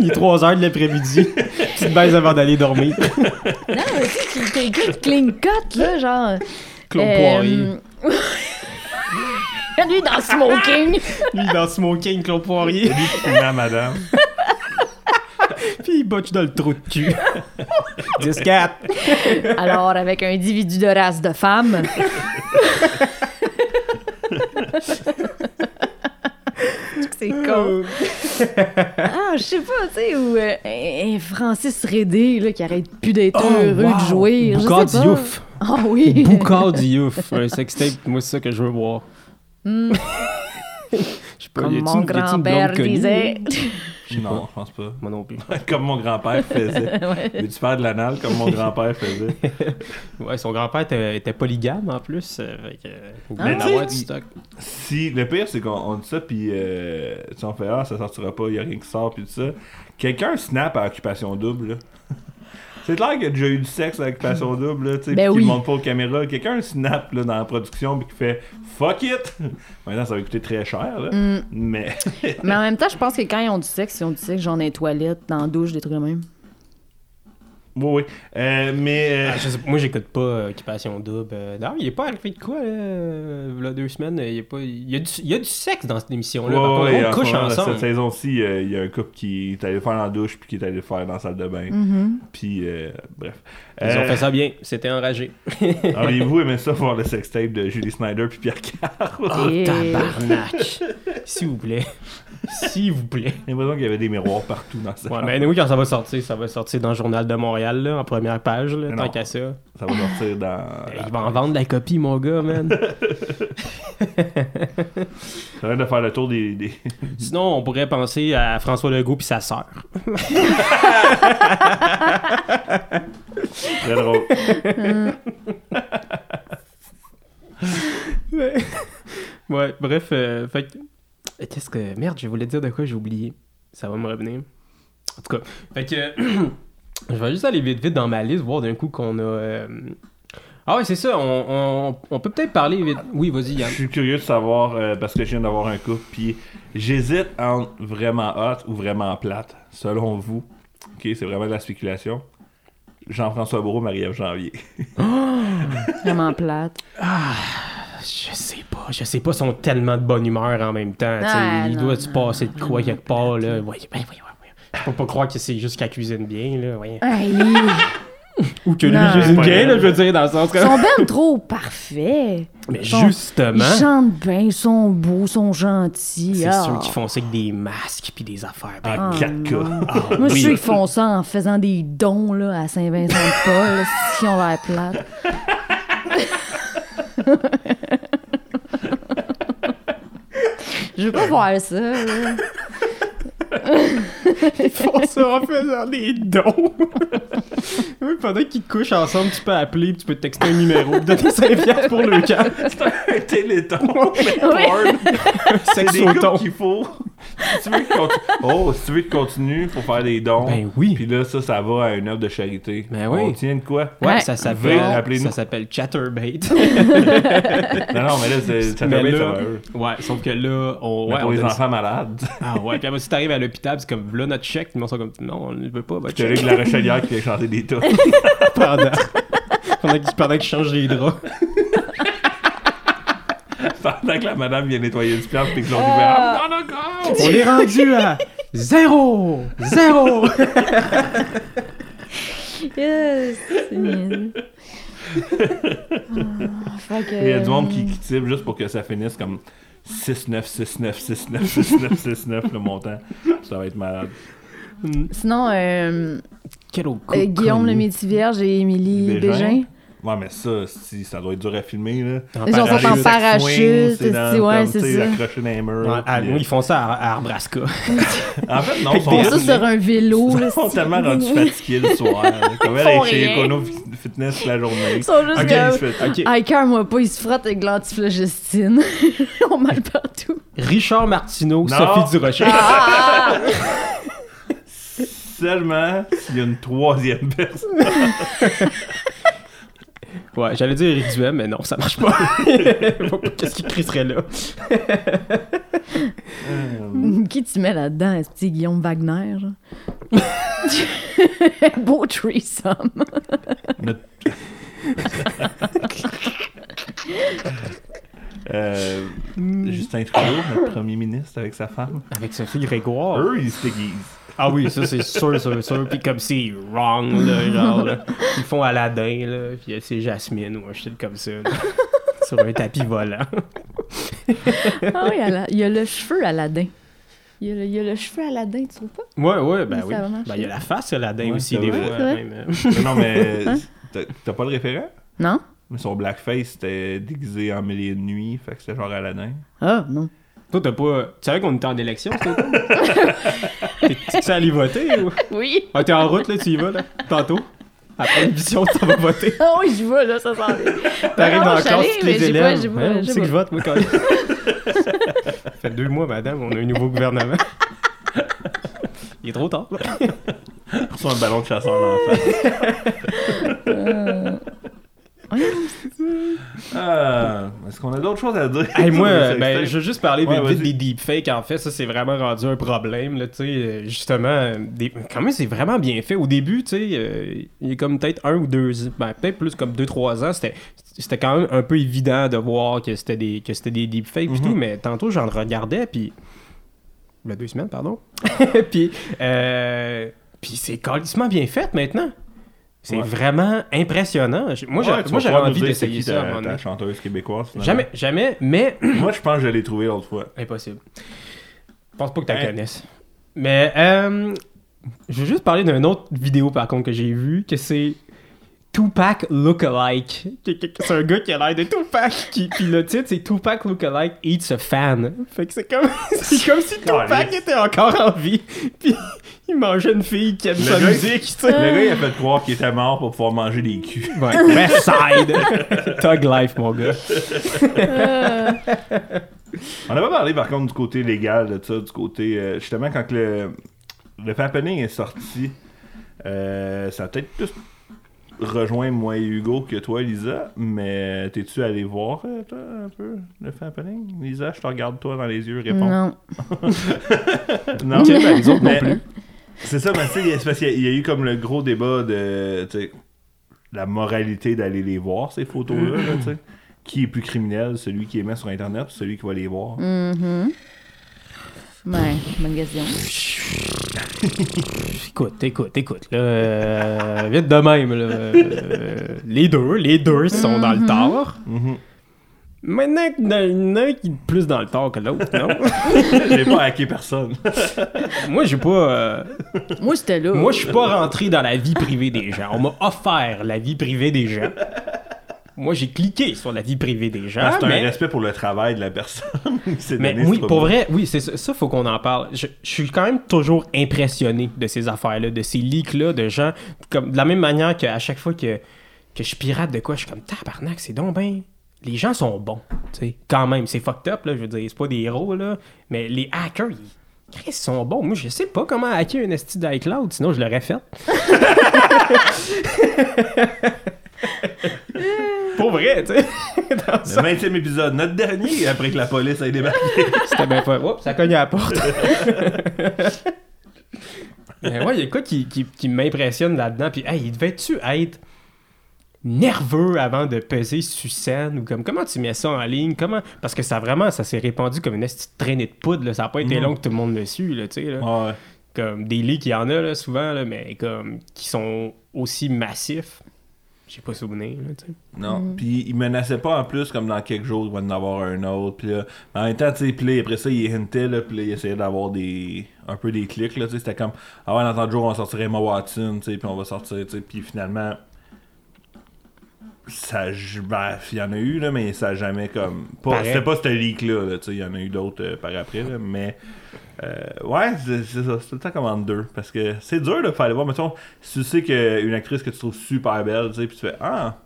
Il est 3h de l'après-midi. Petite baise avant d'aller dormir. Non, mais tu sais, quelqu'un de clean cut, là, genre... Claude euh, Poirier. lui, dans le smoking. Lui, dans Smoking, Claude Poirier. Lui qui madame. Puis il botche dans le trou de cul. [laughs] 10-4. Alors, avec un individu de race de femme. [laughs] C'est con. [laughs] Ah, je sais pas, tu sais, ou euh, Francis Rédé, là, qui arrête plus d'être heureux de jouer. Boucard. Diouf. Ah oui. Boucard Diouf. Un sextape, moi, c'est ça que je veux voir. Hmm. Je sais pas, Comme mon grand-père blonde Non, je pense pas. Moi non plus. [laughs] Comme mon grand-père faisait. [laughs] Veux-tu faire de l'anal comme mon grand-père faisait? [laughs] Ouais, son grand-père était, était polygame en plus. euh, fait que, euh, il Ah, en tu avoir du stock. Si, le pire, c'est qu'on on dit ça, puis euh, tu on fait Ah, ça sortira pas, il y a rien qui sort, puis tout ça. Quelqu'un snap à Occupation Double, là. C'est clair qu'il a déjà eu du sexe à Occupation [laughs] Double, là, tu sais, Ben oui. qu'il monte pas aux caméras. Quelqu'un snap, là, dans la production, puis qui fait Fuck it! [laughs] Maintenant, ça va coûter très cher, là. Hmm. Mais. Mais en même temps, je pense que quand ils ont du sexe, ils ont du sexe, genre dans les toilettes, dans la douche, des trucs de même. Oui, oui. Euh, mais. euh, Ah, je sais pas, moi, j'écoute pas euh, Occupation Double. Non, il est pas arrivé de quoi, là, deux semaines. Il y a, pas, il y a, du, il y a du sexe dans cette émission-là. ouais, ouais, on en ce couche moment, ensemble. Cette saison-ci, euh, il y a un couple qui est allé faire dans la douche, puis qui est allé faire dans la salle de bain. Mm-hmm. Puis, euh, bref. Ils ont fait ça bien. C'était enragé. [laughs] Auriez-vous aimé ça voir le sextape de Julie Snyder puis Pierre Carr? Oh, Et- tabarnak! S'il vous plaît. S'il vous plaît. J'ai l'impression qu'il y avait des miroirs partout dans cette Ouais, mais oui, quand ça va sortir, ça va sortir dans le Journal de Montréal, là, en première page, là, tant qu'à ça. Ça va sortir dans. Il va en vendre la copie, mon gars, man. [laughs] Ça vient de faire le tour des. des... [laughs] Sinon, on pourrait penser à François Legault puis sa sœur. [laughs] Très drôle. Ouais, bref, euh, fait que- Qu'est-ce que. Merde, je voulais dire de quoi j'ai oublié. Ça va me revenir. En tout cas, fait que. [clears throat] je vais juste aller vite vite dans ma liste, voir d'un coup qu'on a. euh, Ah ouais, c'est ça, on, on- on peut peut-être parler vite. Oui, vas-y, Yann. Je suis curieux de savoir, euh, parce que je viens d'avoir un couple, puis j'hésite entre vraiment hot ou vraiment plate, selon vous. Ok, c'est vraiment de la spéculation. Jean-François Brault, Marie-Ève Janvier. [gasps] Vraiment plate. Je sais pas, je sais pas, ils sont tellement de bonne humeur en même temps. Ah, il doit se passer de quoi quelque part, là. Ouais, ben, voyons, voyons. Je peux pas croire que c'est juste qu'elle cuisine bien, là. [laughs] Ou que lui cuisine bien, là, je veux dire, dans le sens que. ils sont ben trop parfaits. Mais sont- justement. Ils chantent bien, ils sont beaux, ils sont gentils. C'est Ah. ceux qui font ça avec des masques puis des affaires. Ben, En Ah, 4K. non. ah, [laughs] Moi, je suis qu'ils font ça en faisant des dons là, à Saint-Vincent-de-Paul, là, si on l'air plate. [laughs] [laughs] Je veux pas voir ça. [laughs] là. Ils font ça en faisant des dons. [laughs] oui, pendant qu'ils couchent ensemble, tu peux appeler tu peux texter un numéro donner 5 piastres pour le camp. un téléthon, mais Oui. porn. [laughs] C'est des thon. qu'il faut. si tu veux continue, oh, si tu veux continue pour faire des dons, Ben oui. puis là, ça, ça va à une œuvre de charité. Ben oui. On tient de quoi? Ouais, Ouais. ça s'appelle appelez-nous. ça s'appelle Chatterbait. Non, non, mais là, c'est fait bien, ça là, va eux. ouais, sauf que là, on, Mais ouais, pour on les donne- enfants malades. Ah ouais, puis si t'arrives à l'hôpital, c'est comme, là, notre chèque, ils sont comme, non, on ne veut pas, votre J'étais avec chèque. la Rochelière qui fait chanter des tas. [laughs] pendant, pendant qu'ils pendant changent les draps. [laughs] Pendant que la madame vient nettoyer du piano, puis que l'on. Ah. Non, non, go! On est rendu à zéro! Zéro! [laughs] Yes, c'est niaiseux. Ah, fait que, Il y a du monde euh, qui, qui type juste pour que ça finisse comme 6-9, 6-9, 6-9, 6-9, 6-9 le montant. Ça va être malade. Sinon, euh, Quel autre euh, Guillaume le connu. Métivierge et Émilie Bégin. Bégin. Ouais, mais ça, si, ça doit être dur à filmer, là. En Ils sont en Les parachute, c'est ouais, c'est ça. accroché dans les murs. Ouais, à- puis, oui, ils font ça à, à Arbrasca. euh, [laughs] En fait, non, ils font ça sur un vélo. là, ils sont tellement rendus fatigués le soir. Comme elle est chez. Econo Fitness la journée. Ils sont juste Ok, comme... il se fait- Ok. Ah, cœur, moi pas, ils se frottent avec l'antiflogestine. [laughs] Ils ont mal partout. Richard Martineau, Non. Sophie Durocher. Ah! Seulement s'il y a une troisième personne. [laughs] Ouais, j'allais dire Eric Duhem, mais non, ça marche pas. [laughs] Qu'est-ce qu'il crisserait là? Qui tu mets là-dedans? Est-ce petit Guillaume Wagner? [laughs] Beau threesome. Notre- Euh, Justin Trudeau, notre premier ministre avec sa femme. Avec Sophie Grégoire. Eux, ils se déguisent. Ah oui, ça c'est sûr, sûr, sûr. Puis comme c'est wrong, là, genre, là. Ils font Aladdin, là. Puis c'est Jasmine ou un shit comme ça. là. [laughs] Sur un tapis volant. Ah oui, il y a le cheveu Aladdin. Il y a le, il y a le cheveu Aladdin, tu trouves pas? Ouais, ouais, ben oui. Ben il y a la face Aladdin Ouais, aussi, des vrai. fois. Même, [laughs] non, mais [laughs] Hein? t'as pas le référent? Non? Mais son blackface, c'était déguisé en mille et une nuits, fait que c'était genre Aladdin. Ah, non. Toi, t'as pas. Tu savais qu'on était en élection? T'es- Tu sais aller voter ou? [laughs] Oui! Ah, t'es en route, là, tu y vas, là, tantôt. Après l'émission, tu vas voter. [laughs] Ah oui, j'y vais, là, ça s'en vient. T'arrives dans la je classe, tous les élèves. pas- Hein, c'est que je vote, moi, quand [laughs] Ça fait deux mois, madame, on a un nouveau gouvernement. Il est trop tard, là. Pour ça, un ballon de chasseur dans la face. Ah, [laughs] Est-ce qu'on a d'autres choses à dire? Hey, moi, [laughs] euh, ben, je veux juste parler Ouais, vite, des deepfakes. En fait, ça, c'est vraiment rendu un problème. Là, euh, justement, euh, des... quand même, c'est vraiment bien fait. Au début, tu sais, euh, il y a comme peut-être un ou deux, ben, peut-être plus comme deux, trois ans, c'était, c'était quand même un peu évident de voir que c'était des, que c'était des deepfakes Mhm. tout, mais tantôt, j'en regardais, puis... Il y a deux semaines, pardon. [laughs] puis, euh... puis c'est calissement bien fait maintenant. C'est Ouais. vraiment impressionnant. Moi, j'ai- Ouais, moi, envie d'essayer ça ta, chanteuse québécoise. finalement. Jamais, jamais, mais [clears throat] Moi, je pense que je l'ai trouvé l'autre fois. Impossible. Je pense pas que tu la connaisses. Mais euh, je veux juste parler d'une autre vidéo par contre que j'ai vue, que c'est Tupac Lookalike. C'est un gars qui a l'air de Tupac. Qui, puis le titre c'est Tupac Lookalike Eats a Fan. Fait que c'est comme, [laughs] c'est comme si Tupac était encore en vie. [laughs] Puis il mangeait une fille qui aime Le sa gars, musique. tu sais. Le gars, il a fait croire qu'il était mort pour pouvoir manger des culs. Ouais, West Side. [laughs] Thug Life, mon gars. On avait parlé par contre du côté légal de ça, du côté. euh, justement, quand que le, le Fappening est sorti, euh, ça a peut-être plus rejoint moi et Hugo que toi, Lisa, mais t'es-tu allé voir, euh, toi, un peu, le Fappening Lisa, je te regarde toi dans les yeux, réponds. Non. [laughs] Non, Ok, ben, les autres non Mais- plus. C'est ça, mais tu sais, c'est parce qu'il y a- il y a eu comme le gros débat de tu sais, la moralité d'aller les voir, ces photos-là, là, tu sais. Qui est plus criminel, celui qui les met sur Internet ou celui qui va les voir? Mhm. Ouais, bonne question. [laughs] Écoute, écoute, écoute, là, euh, vite de même, là, euh, les deux, les deux sont dans le tort. Mhm. Maintenant, il y en a un qui est plus dans le tort que l'autre, non? [laughs] J'ai pas hacké personne. [laughs] moi, j'ai pas... euh, Moi, c'était là. moi, je suis pas rentré dans la vie privée des gens. On m'a offert la vie privée des gens. Moi, j'ai cliqué sur la vie privée des gens, Ah, c'est mais... un respect pour le travail de la personne. [laughs] Mais oui, pour vrai, oui, c'est ça, ça, faut qu'on en parle. Je, je suis quand même toujours impressionné de ces affaires-là, de ces leaks-là, de gens, comme de la même manière qu'à chaque fois que, que je pirate de quoi, je suis comme tabarnak, c'est donc ben. Les gens sont bons, tu sais, quand même, c'est fucked up, là, je veux dire, c'est pas des héros, là, mais les hackers, ils, sont bons. Moi, je sais pas comment hacker un esti d'iCloud, sinon je l'aurais fait. [laughs] [laughs] Pour vrai, tu sais. [laughs] Dans Le ça, 20e épisode, notre dernier, après que la police ait débarqué. [laughs] C'était bien pas. Oups, ça cogne à la porte. Mais ouais, il y a quoi qui, qui, qui m'impressionne là-dedans. Puis, hey, il devait-tu être nerveux avant de peser sur scène ou comme comment tu mets ça en ligne? Comment parce que ça vraiment ça s'est répandu comme une petite traînée de poudre là. ça a pas été Mhm. long que tout le monde le suit là tu sais là. Ouais. comme des leaks il y en a là, souvent là, mais comme qui sont aussi massifs j'ai pas souvenir là, tu sais. Non. Puis il menaçait pas en plus comme dans quelques jours, il va en avoir un autre. Puis là, en même temps, tu sais, puis après ça, il hintait, là, puis là, il essayait d'avoir des. un peu des clics, là, tu sais. C'était comme, ah ouais, dans tant de jours, on sortirait Emma Watson, tu sais, puis on va sortir, tu sais. Puis finalement, ça. Ben, il y en a eu, là, mais ça a jamais comme. Pas, c'était pas ce leak-là, là, tu sais. Il y en a eu d'autres euh, par après, là, mais. euh, ouais, c'est ça, c'est tout le temps comme en deux. Parce que c'est dur de faire aller voir. Mettons, si tu sais qu'une actrice que tu trouves super belle, tu sais, puis tu fais Ah!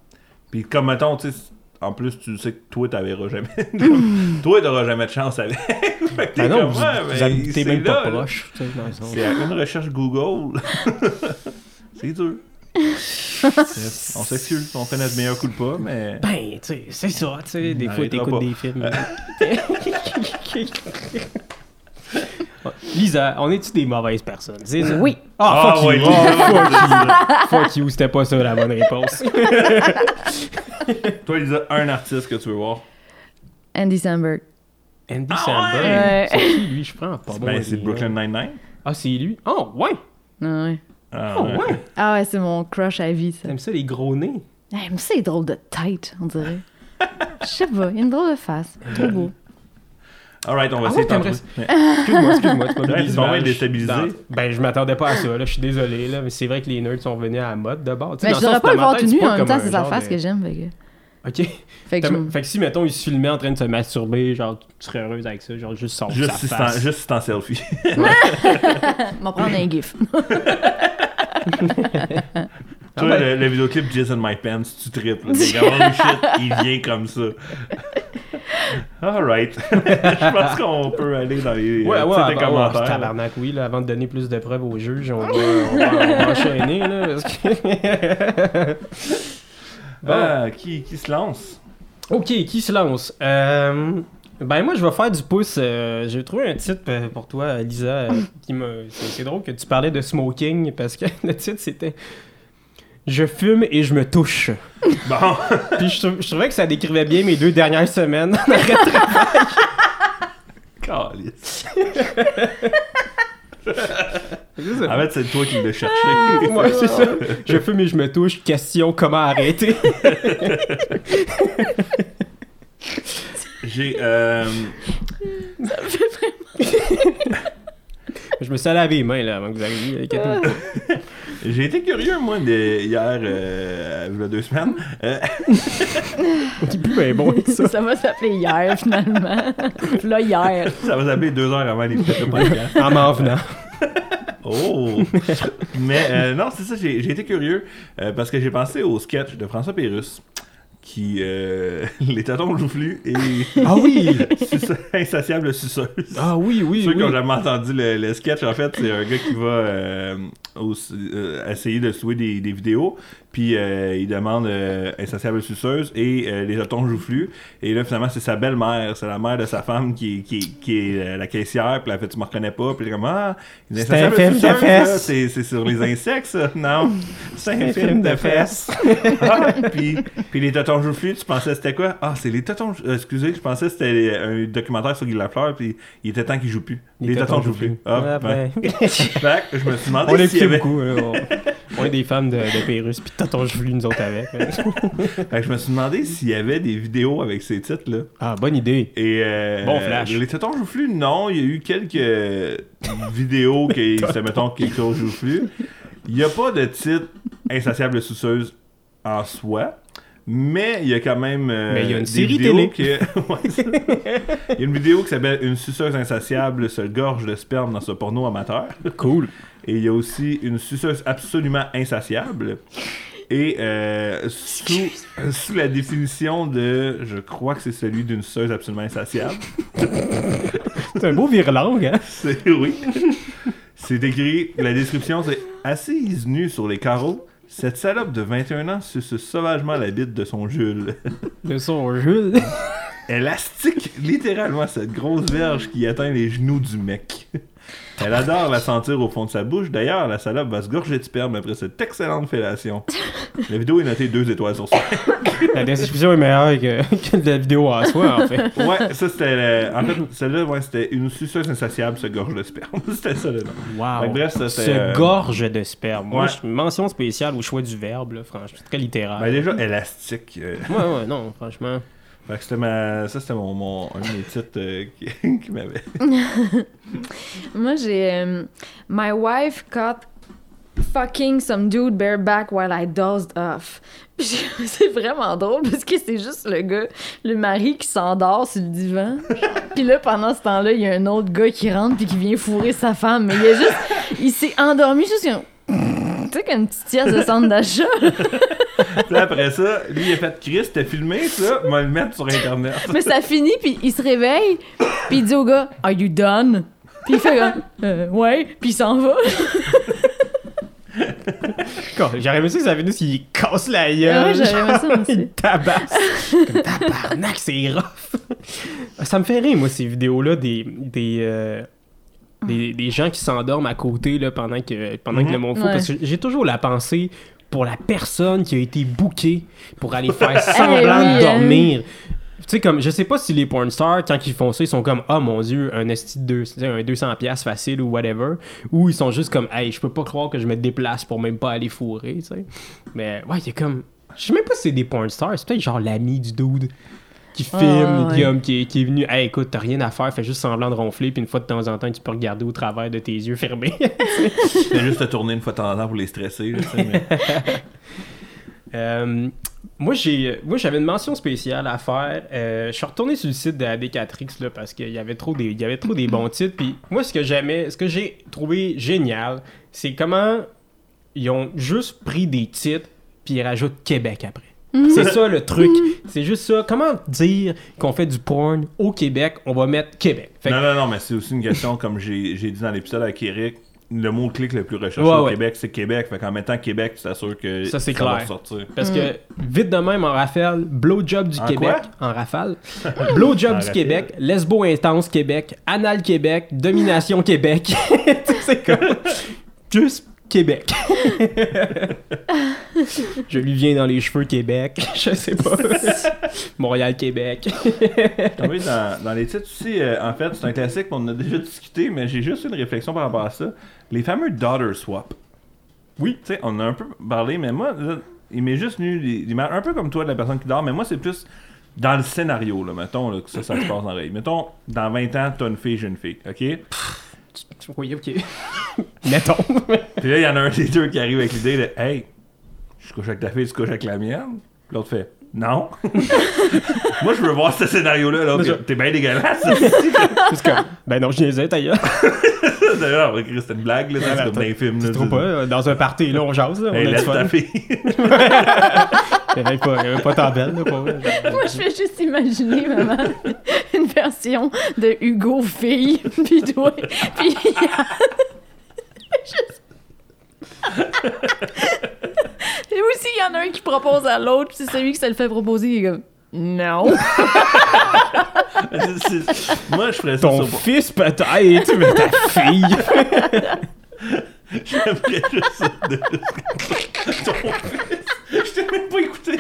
Puis comme mettons, tu sais, en plus, tu sais que toi, verras jamais. [laughs] Toi, t'auras jamais de chance avec. [laughs] fait que t'es Ben non comme, vous, Ouais, vous mais même pas là, là. proche le. C'est une recherche Google. [laughs] c'est dur. On s'excuse, on fait notre meilleur coup de pas, mais. Ben, tu sais, c'est ça, tu sais, des fois t'écoutes des films. [laughs] Lisa, on est-tu des mauvaises personnes? C'est ça? Oui. Ah, Ah, fuck ouais, you! Ah, fuck you, c'était pas ça la bonne réponse. [laughs] Toi, Lisa, un artiste que tu veux voir? Andy Samberg. Andy Ah, Samberg? ouais? C'est qui, lui? Je prends pas bon. Ben, c'est Brooklyn. Nine-Nine. Ah, c'est lui? Oh, ouais! Ah ouais. Ah, Oh, ouais! Ah ouais, c'est mon crush à vie, ça. T'aimes ça, les gros nez? Hey, mais c'est drôle de tête, on dirait. Je sais pas, il a une drôle de face. Trop beau. Alright, on va Ah essayer ouais, de Excuse-moi, excuse-moi, tu m'as dans- Ben, je m'attendais pas à ça, là, je suis désolé, là, mais c'est vrai que les nerds sont venus à la mode de bord. Mais je devrais pas le voir tout nu, en même temps, c'est sa face que j'aime. Ok. fait que Fait que si, mettons, il se filmait en train de se masturber, genre, tu serais heureuse avec ça, genre, juste sortir Juste sa si c'est en- face. juste si c'est en selfie. m'en [laughs] prendre un gif. [laughs] Tu vois, le, le vidéoclip in My Pants, tu comme, oh shit, il vient comme ça. Alright. [laughs] Je pense qu'on peut aller dans les Ouais, euh, ouais, avant, des ouais, commentaires. là. tabarnak, oui, là, avant de donner plus de preuves aux juges, on va, on va, on va enchaîner, là, parce que... [laughs] Bon. Ah, qui, qui se lance? Ok, qui se lance? Euh, ben moi, je vais faire du pouce. euh, J'ai trouvé un titre euh, pour toi, Lisa, euh, [laughs] qui me... C'est drôle que tu parlais de smoking, parce que [laughs] le titre, c'était... Je fume et je me touche. [laughs] Bon, Puis je, trou- je trouvais que ça décrivait bien mes deux dernières semaines. calice. C'est ça. En fait, c'est toi qui l'as cherché. Ouais, c'est ça. Je fume et je me touche. Question, comment arrêter? J'ai. Euh, je me suis lavé les mains, là, avant que vous arriviez. pas. J'ai été curieux, moi, de, hier, euh, il y a deux semaines. Euh, C'est plus bien bon que ça. ça va s'appeler hier, finalement. Là, hier. ça va s'appeler deux heures avant les fêtes de podcast. En m'en venant. Oh! Mais euh, non, c'est ça, j'ai j'ai été curieux euh, parce que j'ai pensé au sketch de François Pérusse qui. euh, [laughs] les tatons joufflus et. Ah oui! [laughs] insatiable suceuse. Ah oui, oui, Ceux oui. qui ont jamais entendu le, le sketch, en fait, c'est un gars qui va euh, au- euh, essayer de souer des, des vidéos, puis euh, il demande euh, insatiable suceuse et euh, les jetons joufflus. Et là, finalement, c'est sa belle-mère, c'est la mère de sa femme qui, qui, qui est la caissière, puis elle fait Tu me reconnais pas, puis elle est comme Ah, les C'est un insatiables film de suceuses, fesses. là, c'est sur les insectes, ça Non, [laughs] c'est un, film de fesses. [laughs] Ah, puis, puis les totons joufflus, tu pensais c'était quoi? Ah, c'est les euh, excusez, je pensais que c'était un documentaire sur Guy Lafleur, puis il était temps qu'il joue plus. Les, totons joufflus. Ah, Ah, ben. ben. [laughs] Je me suis On demandé s'il y l'écoutait avait... beaucoup. On, est des fans de, de Pérus, pis t'as ton voulu nous autres avec. [laughs] Fait que je me suis demandé s'il y avait des vidéos avec ces titres-là. Ah, bonne idée. Et euh, Bon flash. Les totons joufflus, non. Il y a eu quelques vidéos [laughs] qui se mettons quelque chose joufflu. Il n'y a pas de titre insatiable souceuse en soi. Mais il y a quand même. euh, Mais il y a une série télé. [laughs] Ouais, c'est- il y a une vidéo qui s'appelle Une suceuse insatiable se gorge de sperme dans ce porno amateur. Cool. Et il y a aussi une suceuse absolument insatiable Et euh, sous, sous la définition de, je crois que c'est celui d'une suceuse absolument insatiable. [laughs] C'est un beau vire-langue, hein? C'est oui. C'est écrit, la description c'est assise nue sur les carreaux. Cette salope de 21 ans suce sauvagement la bite de son Jules. De son jeu. [laughs] Elle astique littéralement cette grosse verge qui atteint les genoux du mec. Elle adore la sentir au fond de sa bouche. D'ailleurs, la salope va se gorger de sperme après cette excellente fellation. [laughs] La vidéo est notée 2 étoiles sur 5. La description est meilleure que, que la vidéo en soi, en fait. Ouais, ça c'était. le- En fait, celle-là, ouais, c'était une suceuse insatiable se gorge de sperme. [laughs] c'était ça le nom. Wow. Que bref, ça, c'est, Se euh, gorge de sperme. Moi, ouais. je- mention spéciale au choix du verbe, là, franchement. Très littéraire. Ben déjà, élastique. euh, Ouais, ouais, non, franchement. Fait que c'était ma... Ça, c'était mon, mon... un de mes titres euh, qui, [laughs] qui m'avait... [laughs] Moi, j'ai. euh, My wife caught fucking some dude bareback while I dozed off. [laughs] C'est vraiment drôle parce que c'est juste le gars, le mari qui s'endort sur le divan. Puis là, pendant ce temps-là, il y a un autre gars qui rentre puis qui vient fourrer sa femme. Mais il a juste. Il s'est endormi juste comme. Tu sais, comme une petite pièce de centre d'achat. Puis après ça, lui, il a fait « Chris, t'as filmé ça? On va le mettre sur Internet. Mais ça finit, puis il se réveille, puis il dit au gars, Are you done? Puis il fait comme, Euh, Ouais, puis il s'en va. J'aurais aimé ça que ça venait s'il casse la gueule. Ah ouais, j'aurais aimé ça aussi. Il tabasse. Comme tabarnak, c'est rough. ça me fait rire, moi, ces vidéos-là, des. des euh, Des, des gens qui s'endorment à côté là, pendant que, pendant que le monde fout. Ouais. Parce que j'ai toujours la pensée pour la personne qui a été bookée pour aller faire [laughs] semblant oui, de hein. dormir. Tu sais, comme, je sais pas si les porn stars, quand ils font ça, ils sont comme, ah mon dieu, un esti de deux- tu sais, un 200$ piastres facile ou whatever. Ou ils sont juste comme, hey, je peux pas croire que je me déplace pour même pas aller fourrer, tu sais. Mais ouais, il y a comme. Je sais même pas si c'est des porn stars, c'est peut-être genre l'ami du dude qui Ah, filme, comme, qui, est, qui est venu, hey écoute, t'as rien à faire, fais juste semblant de ronfler, puis une fois de temps en temps, tu peux regarder au travers de tes yeux fermés. [laughs] C'est juste à tourner une fois de temps en temps pour les stresser. sais, mais- [laughs] Euh, moi, j'ai, moi, j'avais une mention spéciale à faire. Euh, je suis retourné sur le site de AD4X là, parce qu'il y avait trop des, il y avait trop des bons titres. Puis moi, ce que j'aimais, ce que j'ai trouvé génial, c'est comment ils ont juste pris des titres puis ils rajoutent Québec après. C'est ça le truc. C'est juste ça. Comment dire qu'on fait du porn au Québec, on va mettre Québec. Fait que- Non, non, non, mais c'est aussi une question, comme j'ai dit dans l'épisode avec Eric, le mot-clic le plus recherché Ouais, au ouais. Québec, c'est Québec. Fait qu'en mettant Québec, tu t'assures que Ça, c'est va clair. ressortir. Parce que, vite de même, en rafale, blowjob du En Québec, en rafale, [laughs] blowjob En du rafale. Québec, lesbo intense Québec, anal Québec, domination Québec. [laughs] Tu sais, c'est [laughs] comme juste Québec. [laughs] Je lui viens dans les cheveux Québec, [laughs] je sais pas. [laughs] Montréal Québec. Ah dans, dans les titres aussi, euh, en fait, c'est un classique, on en a déjà discuté, mais j'ai juste une réflexion par rapport à ça. Les fameux daughter swap. Oui, tu sais, on a un peu parlé, mais moi, là, il m'est juste venu un peu comme toi de la personne qui dort, mais moi, c'est plus dans le scénario, là, mettons, là, que ça, ça se passe dans l'oreille. Mettons, dans 20 ans, t'as une fille, j'ai une fille, ok? Oui, ok. [laughs] Mettons. Puis là, il y en a un des deux qui arrive avec l'idée de Hey, je couche avec ta fille, tu couches avec la mienne? Puis L'autre fait Non. [laughs] Moi, je veux voir ce scénario-là. Là, je- T'es bien dégueulasse. [laughs] Juste comme, ben non, je niaisais. D'ailleurs, on va écrire, c'était une blague. là, C'est comme dans les films. là, Tu trouves pas, euh, dans un party, là, on jase, là, on Hey, ta fille. Il y avait pas, il y avait pas tant belle, là, pour vrai. Moi, je fais juste imaginer, maman, une version de Hugo fille, puis toi, puis Juste- Et aussi, il y en a un qui propose à l'autre, puis c'est celui qui se le fait proposer, il est comme non. C'est- c'est- Moi, je ferais ça Ton sur fils, peut-être, mais ta fille. [laughs] J'aimerais juste ça. de- Ton fils. Je t'ai même pas écouté.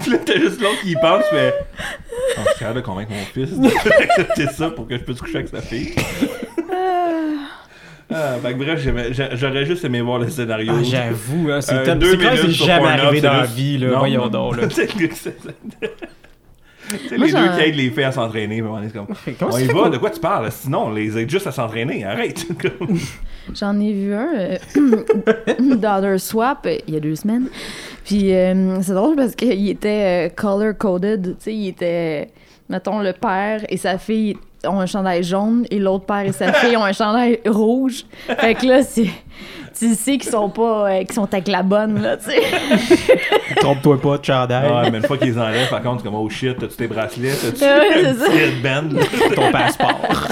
Puis là, t'as juste l'autre qui y pense, mais. Oh, je suis capable de convaincre mon fils [laughs] d'accepter ça pour que je puisse coucher avec sa fille. Ah, fait que bref, j'aurais juste aimé voir le scénario. Ah, J'avoue, hein, c'est Euh, top. deux C'est jamais arrivé dans la vie, là. Non, Voyons non. donc, là. [laughs] Les deux qui aident les filles à s'entraîner, mais on est comme. [laughs] Comment on y va, de quoi tu parles? Sinon, on les aide juste à s'entraîner, arrête! [laughs] [laughs] J'en ai vu un, euh, [coughs] Daughter Swap, euh, il y a deux semaines. Puis euh, c'est drôle parce qu'il était color-coded. Tu sais, il était, mettons, le père et sa fille ont un chandail jaune et l'autre père et sa fille ont un chandail rouge. Fait que là, c'est. Tu sais qu'ils sont pas. euh, qu'ils sont avec la bonne, là, tu sais. [laughs] Trompe-toi pas de chandail. Ouais, mais une fois qu'ils enlèvent, par contre, comme oh shit, t'as-tu tes bracelets, t'as-tu headband? [laughs] ton passeport. [laughs]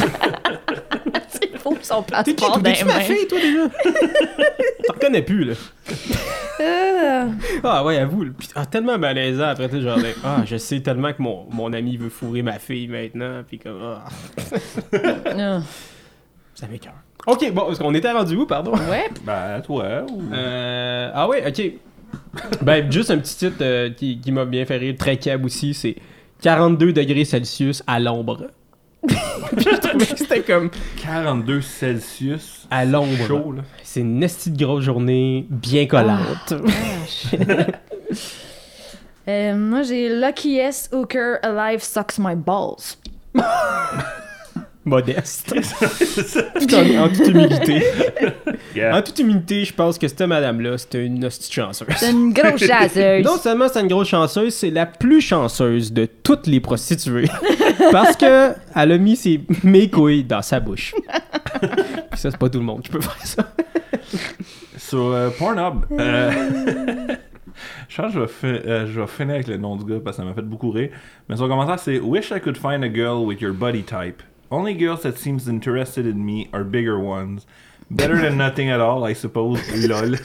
Il faut son T'es qui? passeport T'es-tu ma fille, toi, déjà? T'en reconnais plus, là. Euh, Ah ouais, avoue. le- puis- ah, tellement malaisant après, tu sais, genre, de, ah, je sais tellement que mon, mon ami veut fourrer ma fille maintenant, puis comme, ah, euh, ça m'écoeure. Ok, bon, est-ce qu'on était rendu où, pardon? Ouais. [laughs] Ben, toi, ou? Euh, ah ouais, ok. Ben, juste un petit titre euh, qui, qui m'a bien fait rire, très cab aussi, c'est 42 degrés Celsius à l'ombre. [laughs] Puis je trouvais que c'était comme 42 Celsius. à l'ombre. Chaud, là. C'est une nestie de grosse journée bien collante. [laughs] Euh, moi, j'ai Luckiest Hooker Alive Sucks My Balls. Modeste. [laughs] Tout en, en toute humilité. [laughs] Yeah. En toute humilité, je pense que cette madame-là, c'était une hostie chanceuse. C'est une grosse [laughs] chasseuse. Non seulement c'est une grosse chanceuse, c'est la plus chanceuse de toutes les prostituées. Parce que elle a mis ses mes couilles dans sa bouche. Puis ça, c'est pas tout le monde qui peut faire ça. Sur euh, Pornhub, euh, je pense que je vais, euh, je vais finir avec le nom du gars parce que ça m'a fait beaucoup rire. Mais son commentaire c'est Wish I could find a girl with your body type. Only girls that seems interested in me are bigger ones. Better than [laughs] nothing at all, I suppose. [laughs] Lol.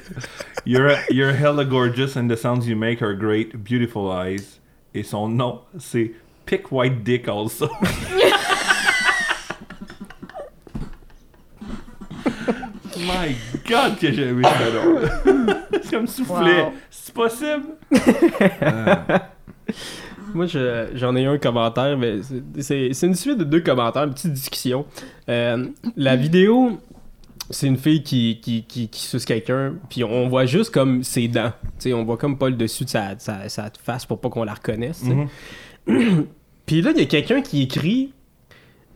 You're you're hella gorgeous and the sounds you make are great. Beautiful eyes. Et son nom c'est Pick White Dick also. [laughs] My God que j'ai aimé ce nom. C'est comme souffler. Wow. C'est possible? Ah. Moi, je- j'en ai eu un commentaire, mais c'est- une suite de deux commentaires, une petite discussion. Euh, la vidéo, c'est une fille qui, qui, qui, qui suce quelqu'un, puis on voit juste comme ses dents. Sais, on voit comme pas le dessus de sa, sa, sa face pour pas qu'on la reconnaisse. sais. [clears throat] Puis là, il y a quelqu'un qui écrit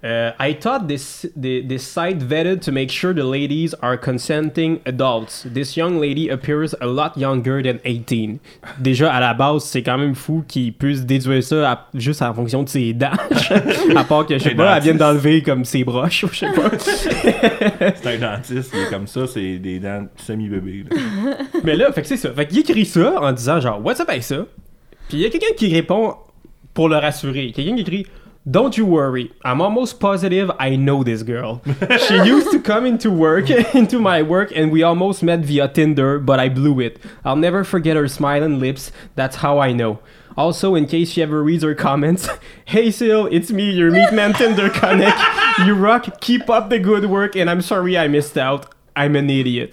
euh, I thought this, this, this site vetted to make sure the ladies are consenting adults. This young lady appears a lot younger than 18. Déjà, à la base, c'est quand même fou qu'il puisse déduire ça à- juste en fonction de ses dents. [laughs] à part que, je sais pas, elle vient d'enlever comme ses broches, ou je sais pas. C'est un dentiste, est comme ça, c'est des dents semi-bébés. [laughs] Mais là, fait que c'est ça. Fait qu'il écrit ça en disant genre, what's up avec ça? Puis il y a quelqu'un qui répond pour le rassurer. Quelqu'un qui écrit, Don't you worry, I'm almost positive I know this girl. She [laughs] used to come into work, [laughs] into my work, and we almost met via Tinder, but I blew it. I'll never forget her smiling lips, that's how I know. Also, in case she ever reads her comments, [laughs] Hey Sil, it's me, your Meatman Tinder connect. You rock, keep up the good work, and I'm sorry I missed out. I'm an idiot.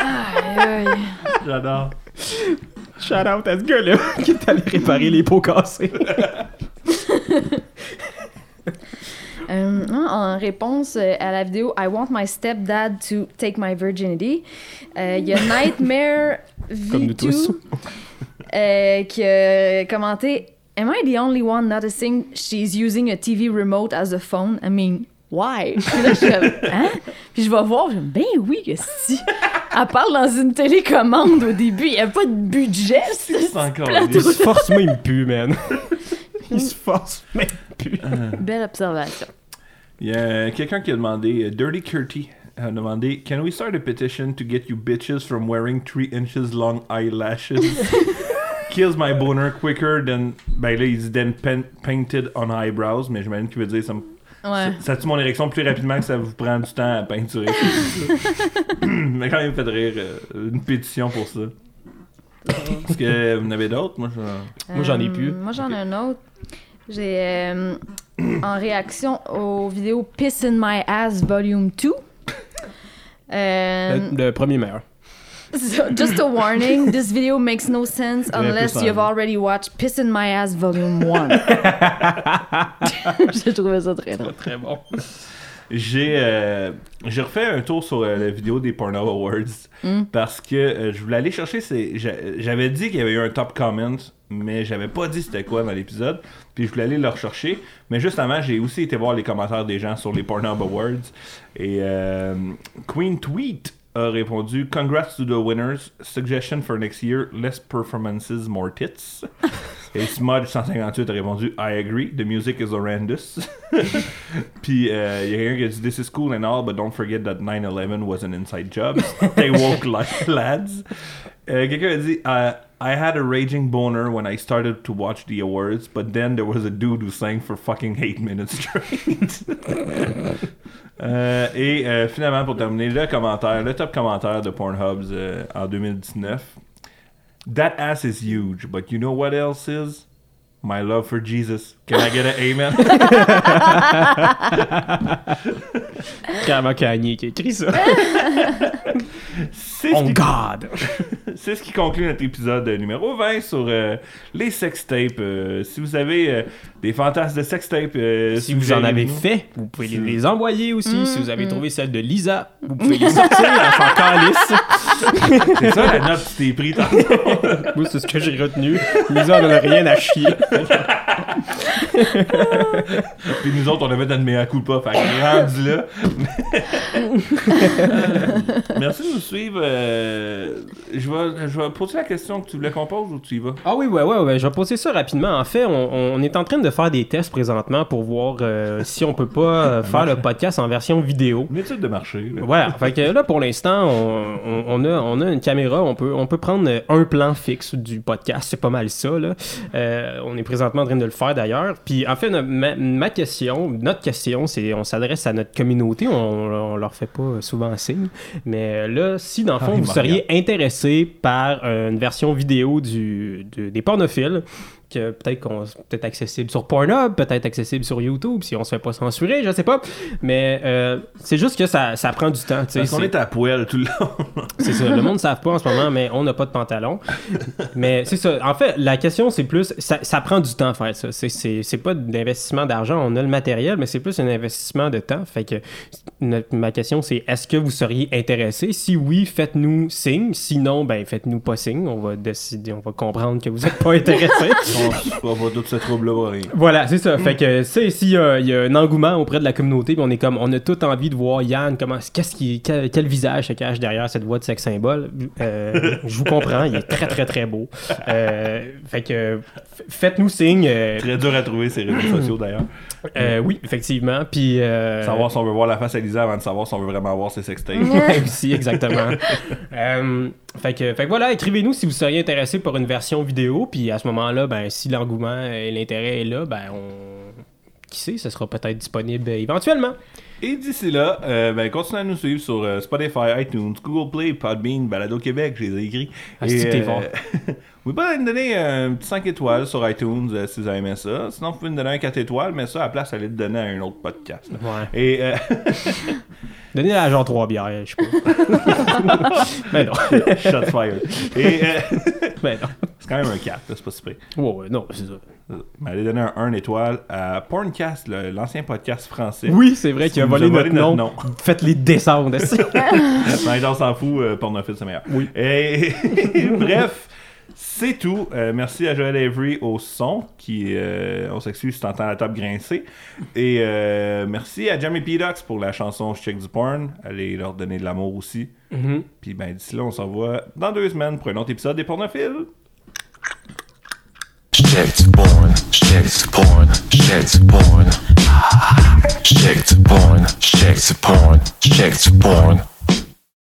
Aïe, aïe. J'adore. Shout out à ce gars-là qui est allé réparer les pots cassés. [laughs] Euh, non, en réponse euh, à la vidéo I want my stepdad to take my virginity, euh, il y a [laughs] Nightmare Comme nous tous. V2 euh, qui a commenté Am I the only one noticing she's using a TV remote as a phone? I mean, why? [laughs] Puis là, je suis hein? Puis je vais voir, je ben oui, que si. Elle parle dans une télécommande au début, il n'y a pas de budget. C'est encore Il se force même plus, man. Il se force même plus. Belle observation. Il y a quelqu'un qui a demandé, euh, Dirty Curty a demandé Can we start a petition to get you bitches from wearing 3 inches long eyelashes? [laughs] Kills my boner quicker than. Ben là, il dit then pen- painted on eyebrows, mais j'imagine qu'il veut dire ça. me- Ouais. Ça tue mon érection plus rapidement que ça vous prend du temps à peinturer. [laughs] mais quand même, fait rire euh, une pétition pour ça. Est-ce que vous en avez d'autres? Moi, je... Moi, j'en ai Euh, plus. Moi, j'en ai un autre. J'ai euh, en réaction aux vidéos Piss in My Ass Volume 2. Euh, [laughs] Le, le premier meilleur. so, just a warning, this video makes no sense unless you've already watched Piss in My Ass Volume 1. [laughs] [laughs] J'ai trouvé ça très drôle. Très bon. J'ai euh, j'ai refait un tour sur euh, la vidéo des Pornhub Awards parce que euh, je voulais aller chercher ces j'a- j'avais dit qu'il y avait eu un top comment mais j'avais pas dit c'était quoi dans l'épisode puis je voulais aller le rechercher mais juste avant j'ai aussi été voir les commentaires des gens sur les Pornhub Awards et euh, Queen Tweet a répondu Congrats to the winners. Suggestion for next year less performances, more tits. [laughs] Et Smudge 158 a répondu I agree, the music is horrendous. [laughs] Puis euh, il y a quelqu'un qui a dit This is cool and all, but don't forget that 9-11 was an inside job. [laughs] Stay woke like lads. Euh, quelqu'un a dit uh, I had a raging boner when I started to watch the awards, but then there was a dude who sang for fucking 8 minutes straight. [laughs] Euh, et euh, finalement, pour terminer, le commentaire, le top commentaire de Pornhub euh, en 2019. That ass is huge, but you know what else is? My love for Jesus. Can I get an amen? Carrément Kanye qui a écrit ça. C'est ce, On [laughs] c'est ce qui conclut notre épisode numéro 20 sur euh, les sextapes. Euh, si vous avez euh, des fantasmes de sextapes, euh, Si vous en avez fait, vous pouvez Si- les envoyer aussi. Si vous Mm, avez trouvé celle de Lisa, vous pouvez les sortir en calisse. [laughs] C'est ça la note que tu t'es pris tantôt. [laughs] Moi, c'est ce que j'ai retenu. Lisa en a rien à chier. Puis nous autres, on avait notre mea culpa. Fait que rendu là. [laughs] Merci de nous suivre. euh, je, vais, je vais poser la question que tu voulais qu'on pose ou tu y vas? Ah oui, ouais, ouais, ouais, je vais poser ça rapidement. En fait, on, on est en train de faire des tests présentement pour voir euh, si on peut pas euh, faire le podcast en version vidéo. Une étude de marché. là. Voilà, fait que là pour l'instant, on, on- on a, on a une caméra, on peut, on peut prendre un plan fixe du podcast, c'est pas mal ça. Là. Euh, on est présentement en train de le faire d'ailleurs. Puis en fait, ma, ma question, notre question, c'est on s'adresse à notre communauté, on, on leur fait pas souvent signe. Mais là, si dans le fond Ah, vous seriez intéressé par euh, une version vidéo du, du- des pornophiles, que peut-être qu'on peut-être accessible sur Pornhub, peut-être accessible sur YouTube si on se fait pas censurer, je sais pas. Mais euh, c'est juste que ça, ça prend du temps. Parce qu'on est à poil tout le long. [laughs] c'est ça. Le monde ne savent pas en ce moment, mais on n'a pas de pantalon. mais c'est ça. En fait, la question, c'est plus. Ça, ça prend du temps faire ça. C'est- C'est c'est pas d'investissement d'argent. On a le matériel, mais c'est plus un investissement de temps. Fait que notre- ma question, c'est est-ce que vous seriez intéressé? Si oui, faites-nous signe. Sinon, ben, faites-nous pas signe. On va décider, on va comprendre que vous n'êtes pas intéressé. [laughs] on va pas tout trouble-là. Voilà, c'est ça. Fait que, tu sais, s'il y, a il y a un engouement auprès de la communauté, puis on est comme, on a tout envie de voir Yann, comment, qu'est-ce qui, quel, quel visage se cache derrière cette voix de sex symbole. Euh, je vous comprends, il est très, très, très beau. Euh, fait que, faites-nous signe. euh, Très dur à trouver ces réseaux sociaux d'ailleurs. Euh, oui, effectivement. Puis. euh, Savoir si on veut voir la face à Lisa avant de savoir si on veut vraiment voir ses sextapes. [laughs] aussi, exactement. [laughs] Euh, fait, que, fait que voilà, écrivez-nous si vous seriez intéressé pour une version vidéo. Puis à ce moment-là, ben, si l'engouement et l'intérêt est là, ben, on. Qui sait, ce sera peut-être disponible éventuellement. Et d'ici là, euh, ben, continuez à nous suivre sur euh, Spotify, iTunes, Google Play, Podbean, Balado Québec, je les ai écrits. Ah, fort. [laughs] vous pouvez nous donner un petit 5 étoiles sur iTunes euh, si vous avez aimé ça. Sinon, vous pouvez nous donner un 4 étoiles, mais ça, à la place, allez le donner à un autre podcast. là. Ouais. Et euh, [laughs] Donnez à genre 3 bières, je sais pas. [laughs] Mais non. shots fired. Et euh, [laughs] Mais non. c'est quand même un 4, là, c'est pas super. Ouais, ouais, non, c'est ça. Mais allez donner un 1 étoile à Porncast, le- l'ancien podcast français. Oui, c'est vrai qu'il a nous a volé, volé notre, notre nom. nom. Faites-les descendre. Non, les gens s'en fout, euh, pornophile, c'est meilleur. Oui. Et bref, c'est tout. Euh, merci à Joël Avery au son, qui, euh, on s'excuse si t'entends la table grincer. Et euh, merci à Jamie P. Ducks pour la chanson Je check du porn. Allez leur donner de l'amour aussi. Mhm. Puis ben d'ici là, on se revoit dans deux semaines pour un autre épisode des pornophiles. Checked porn, checked porn, checked porn. Checked porn, checked porn, checked porn.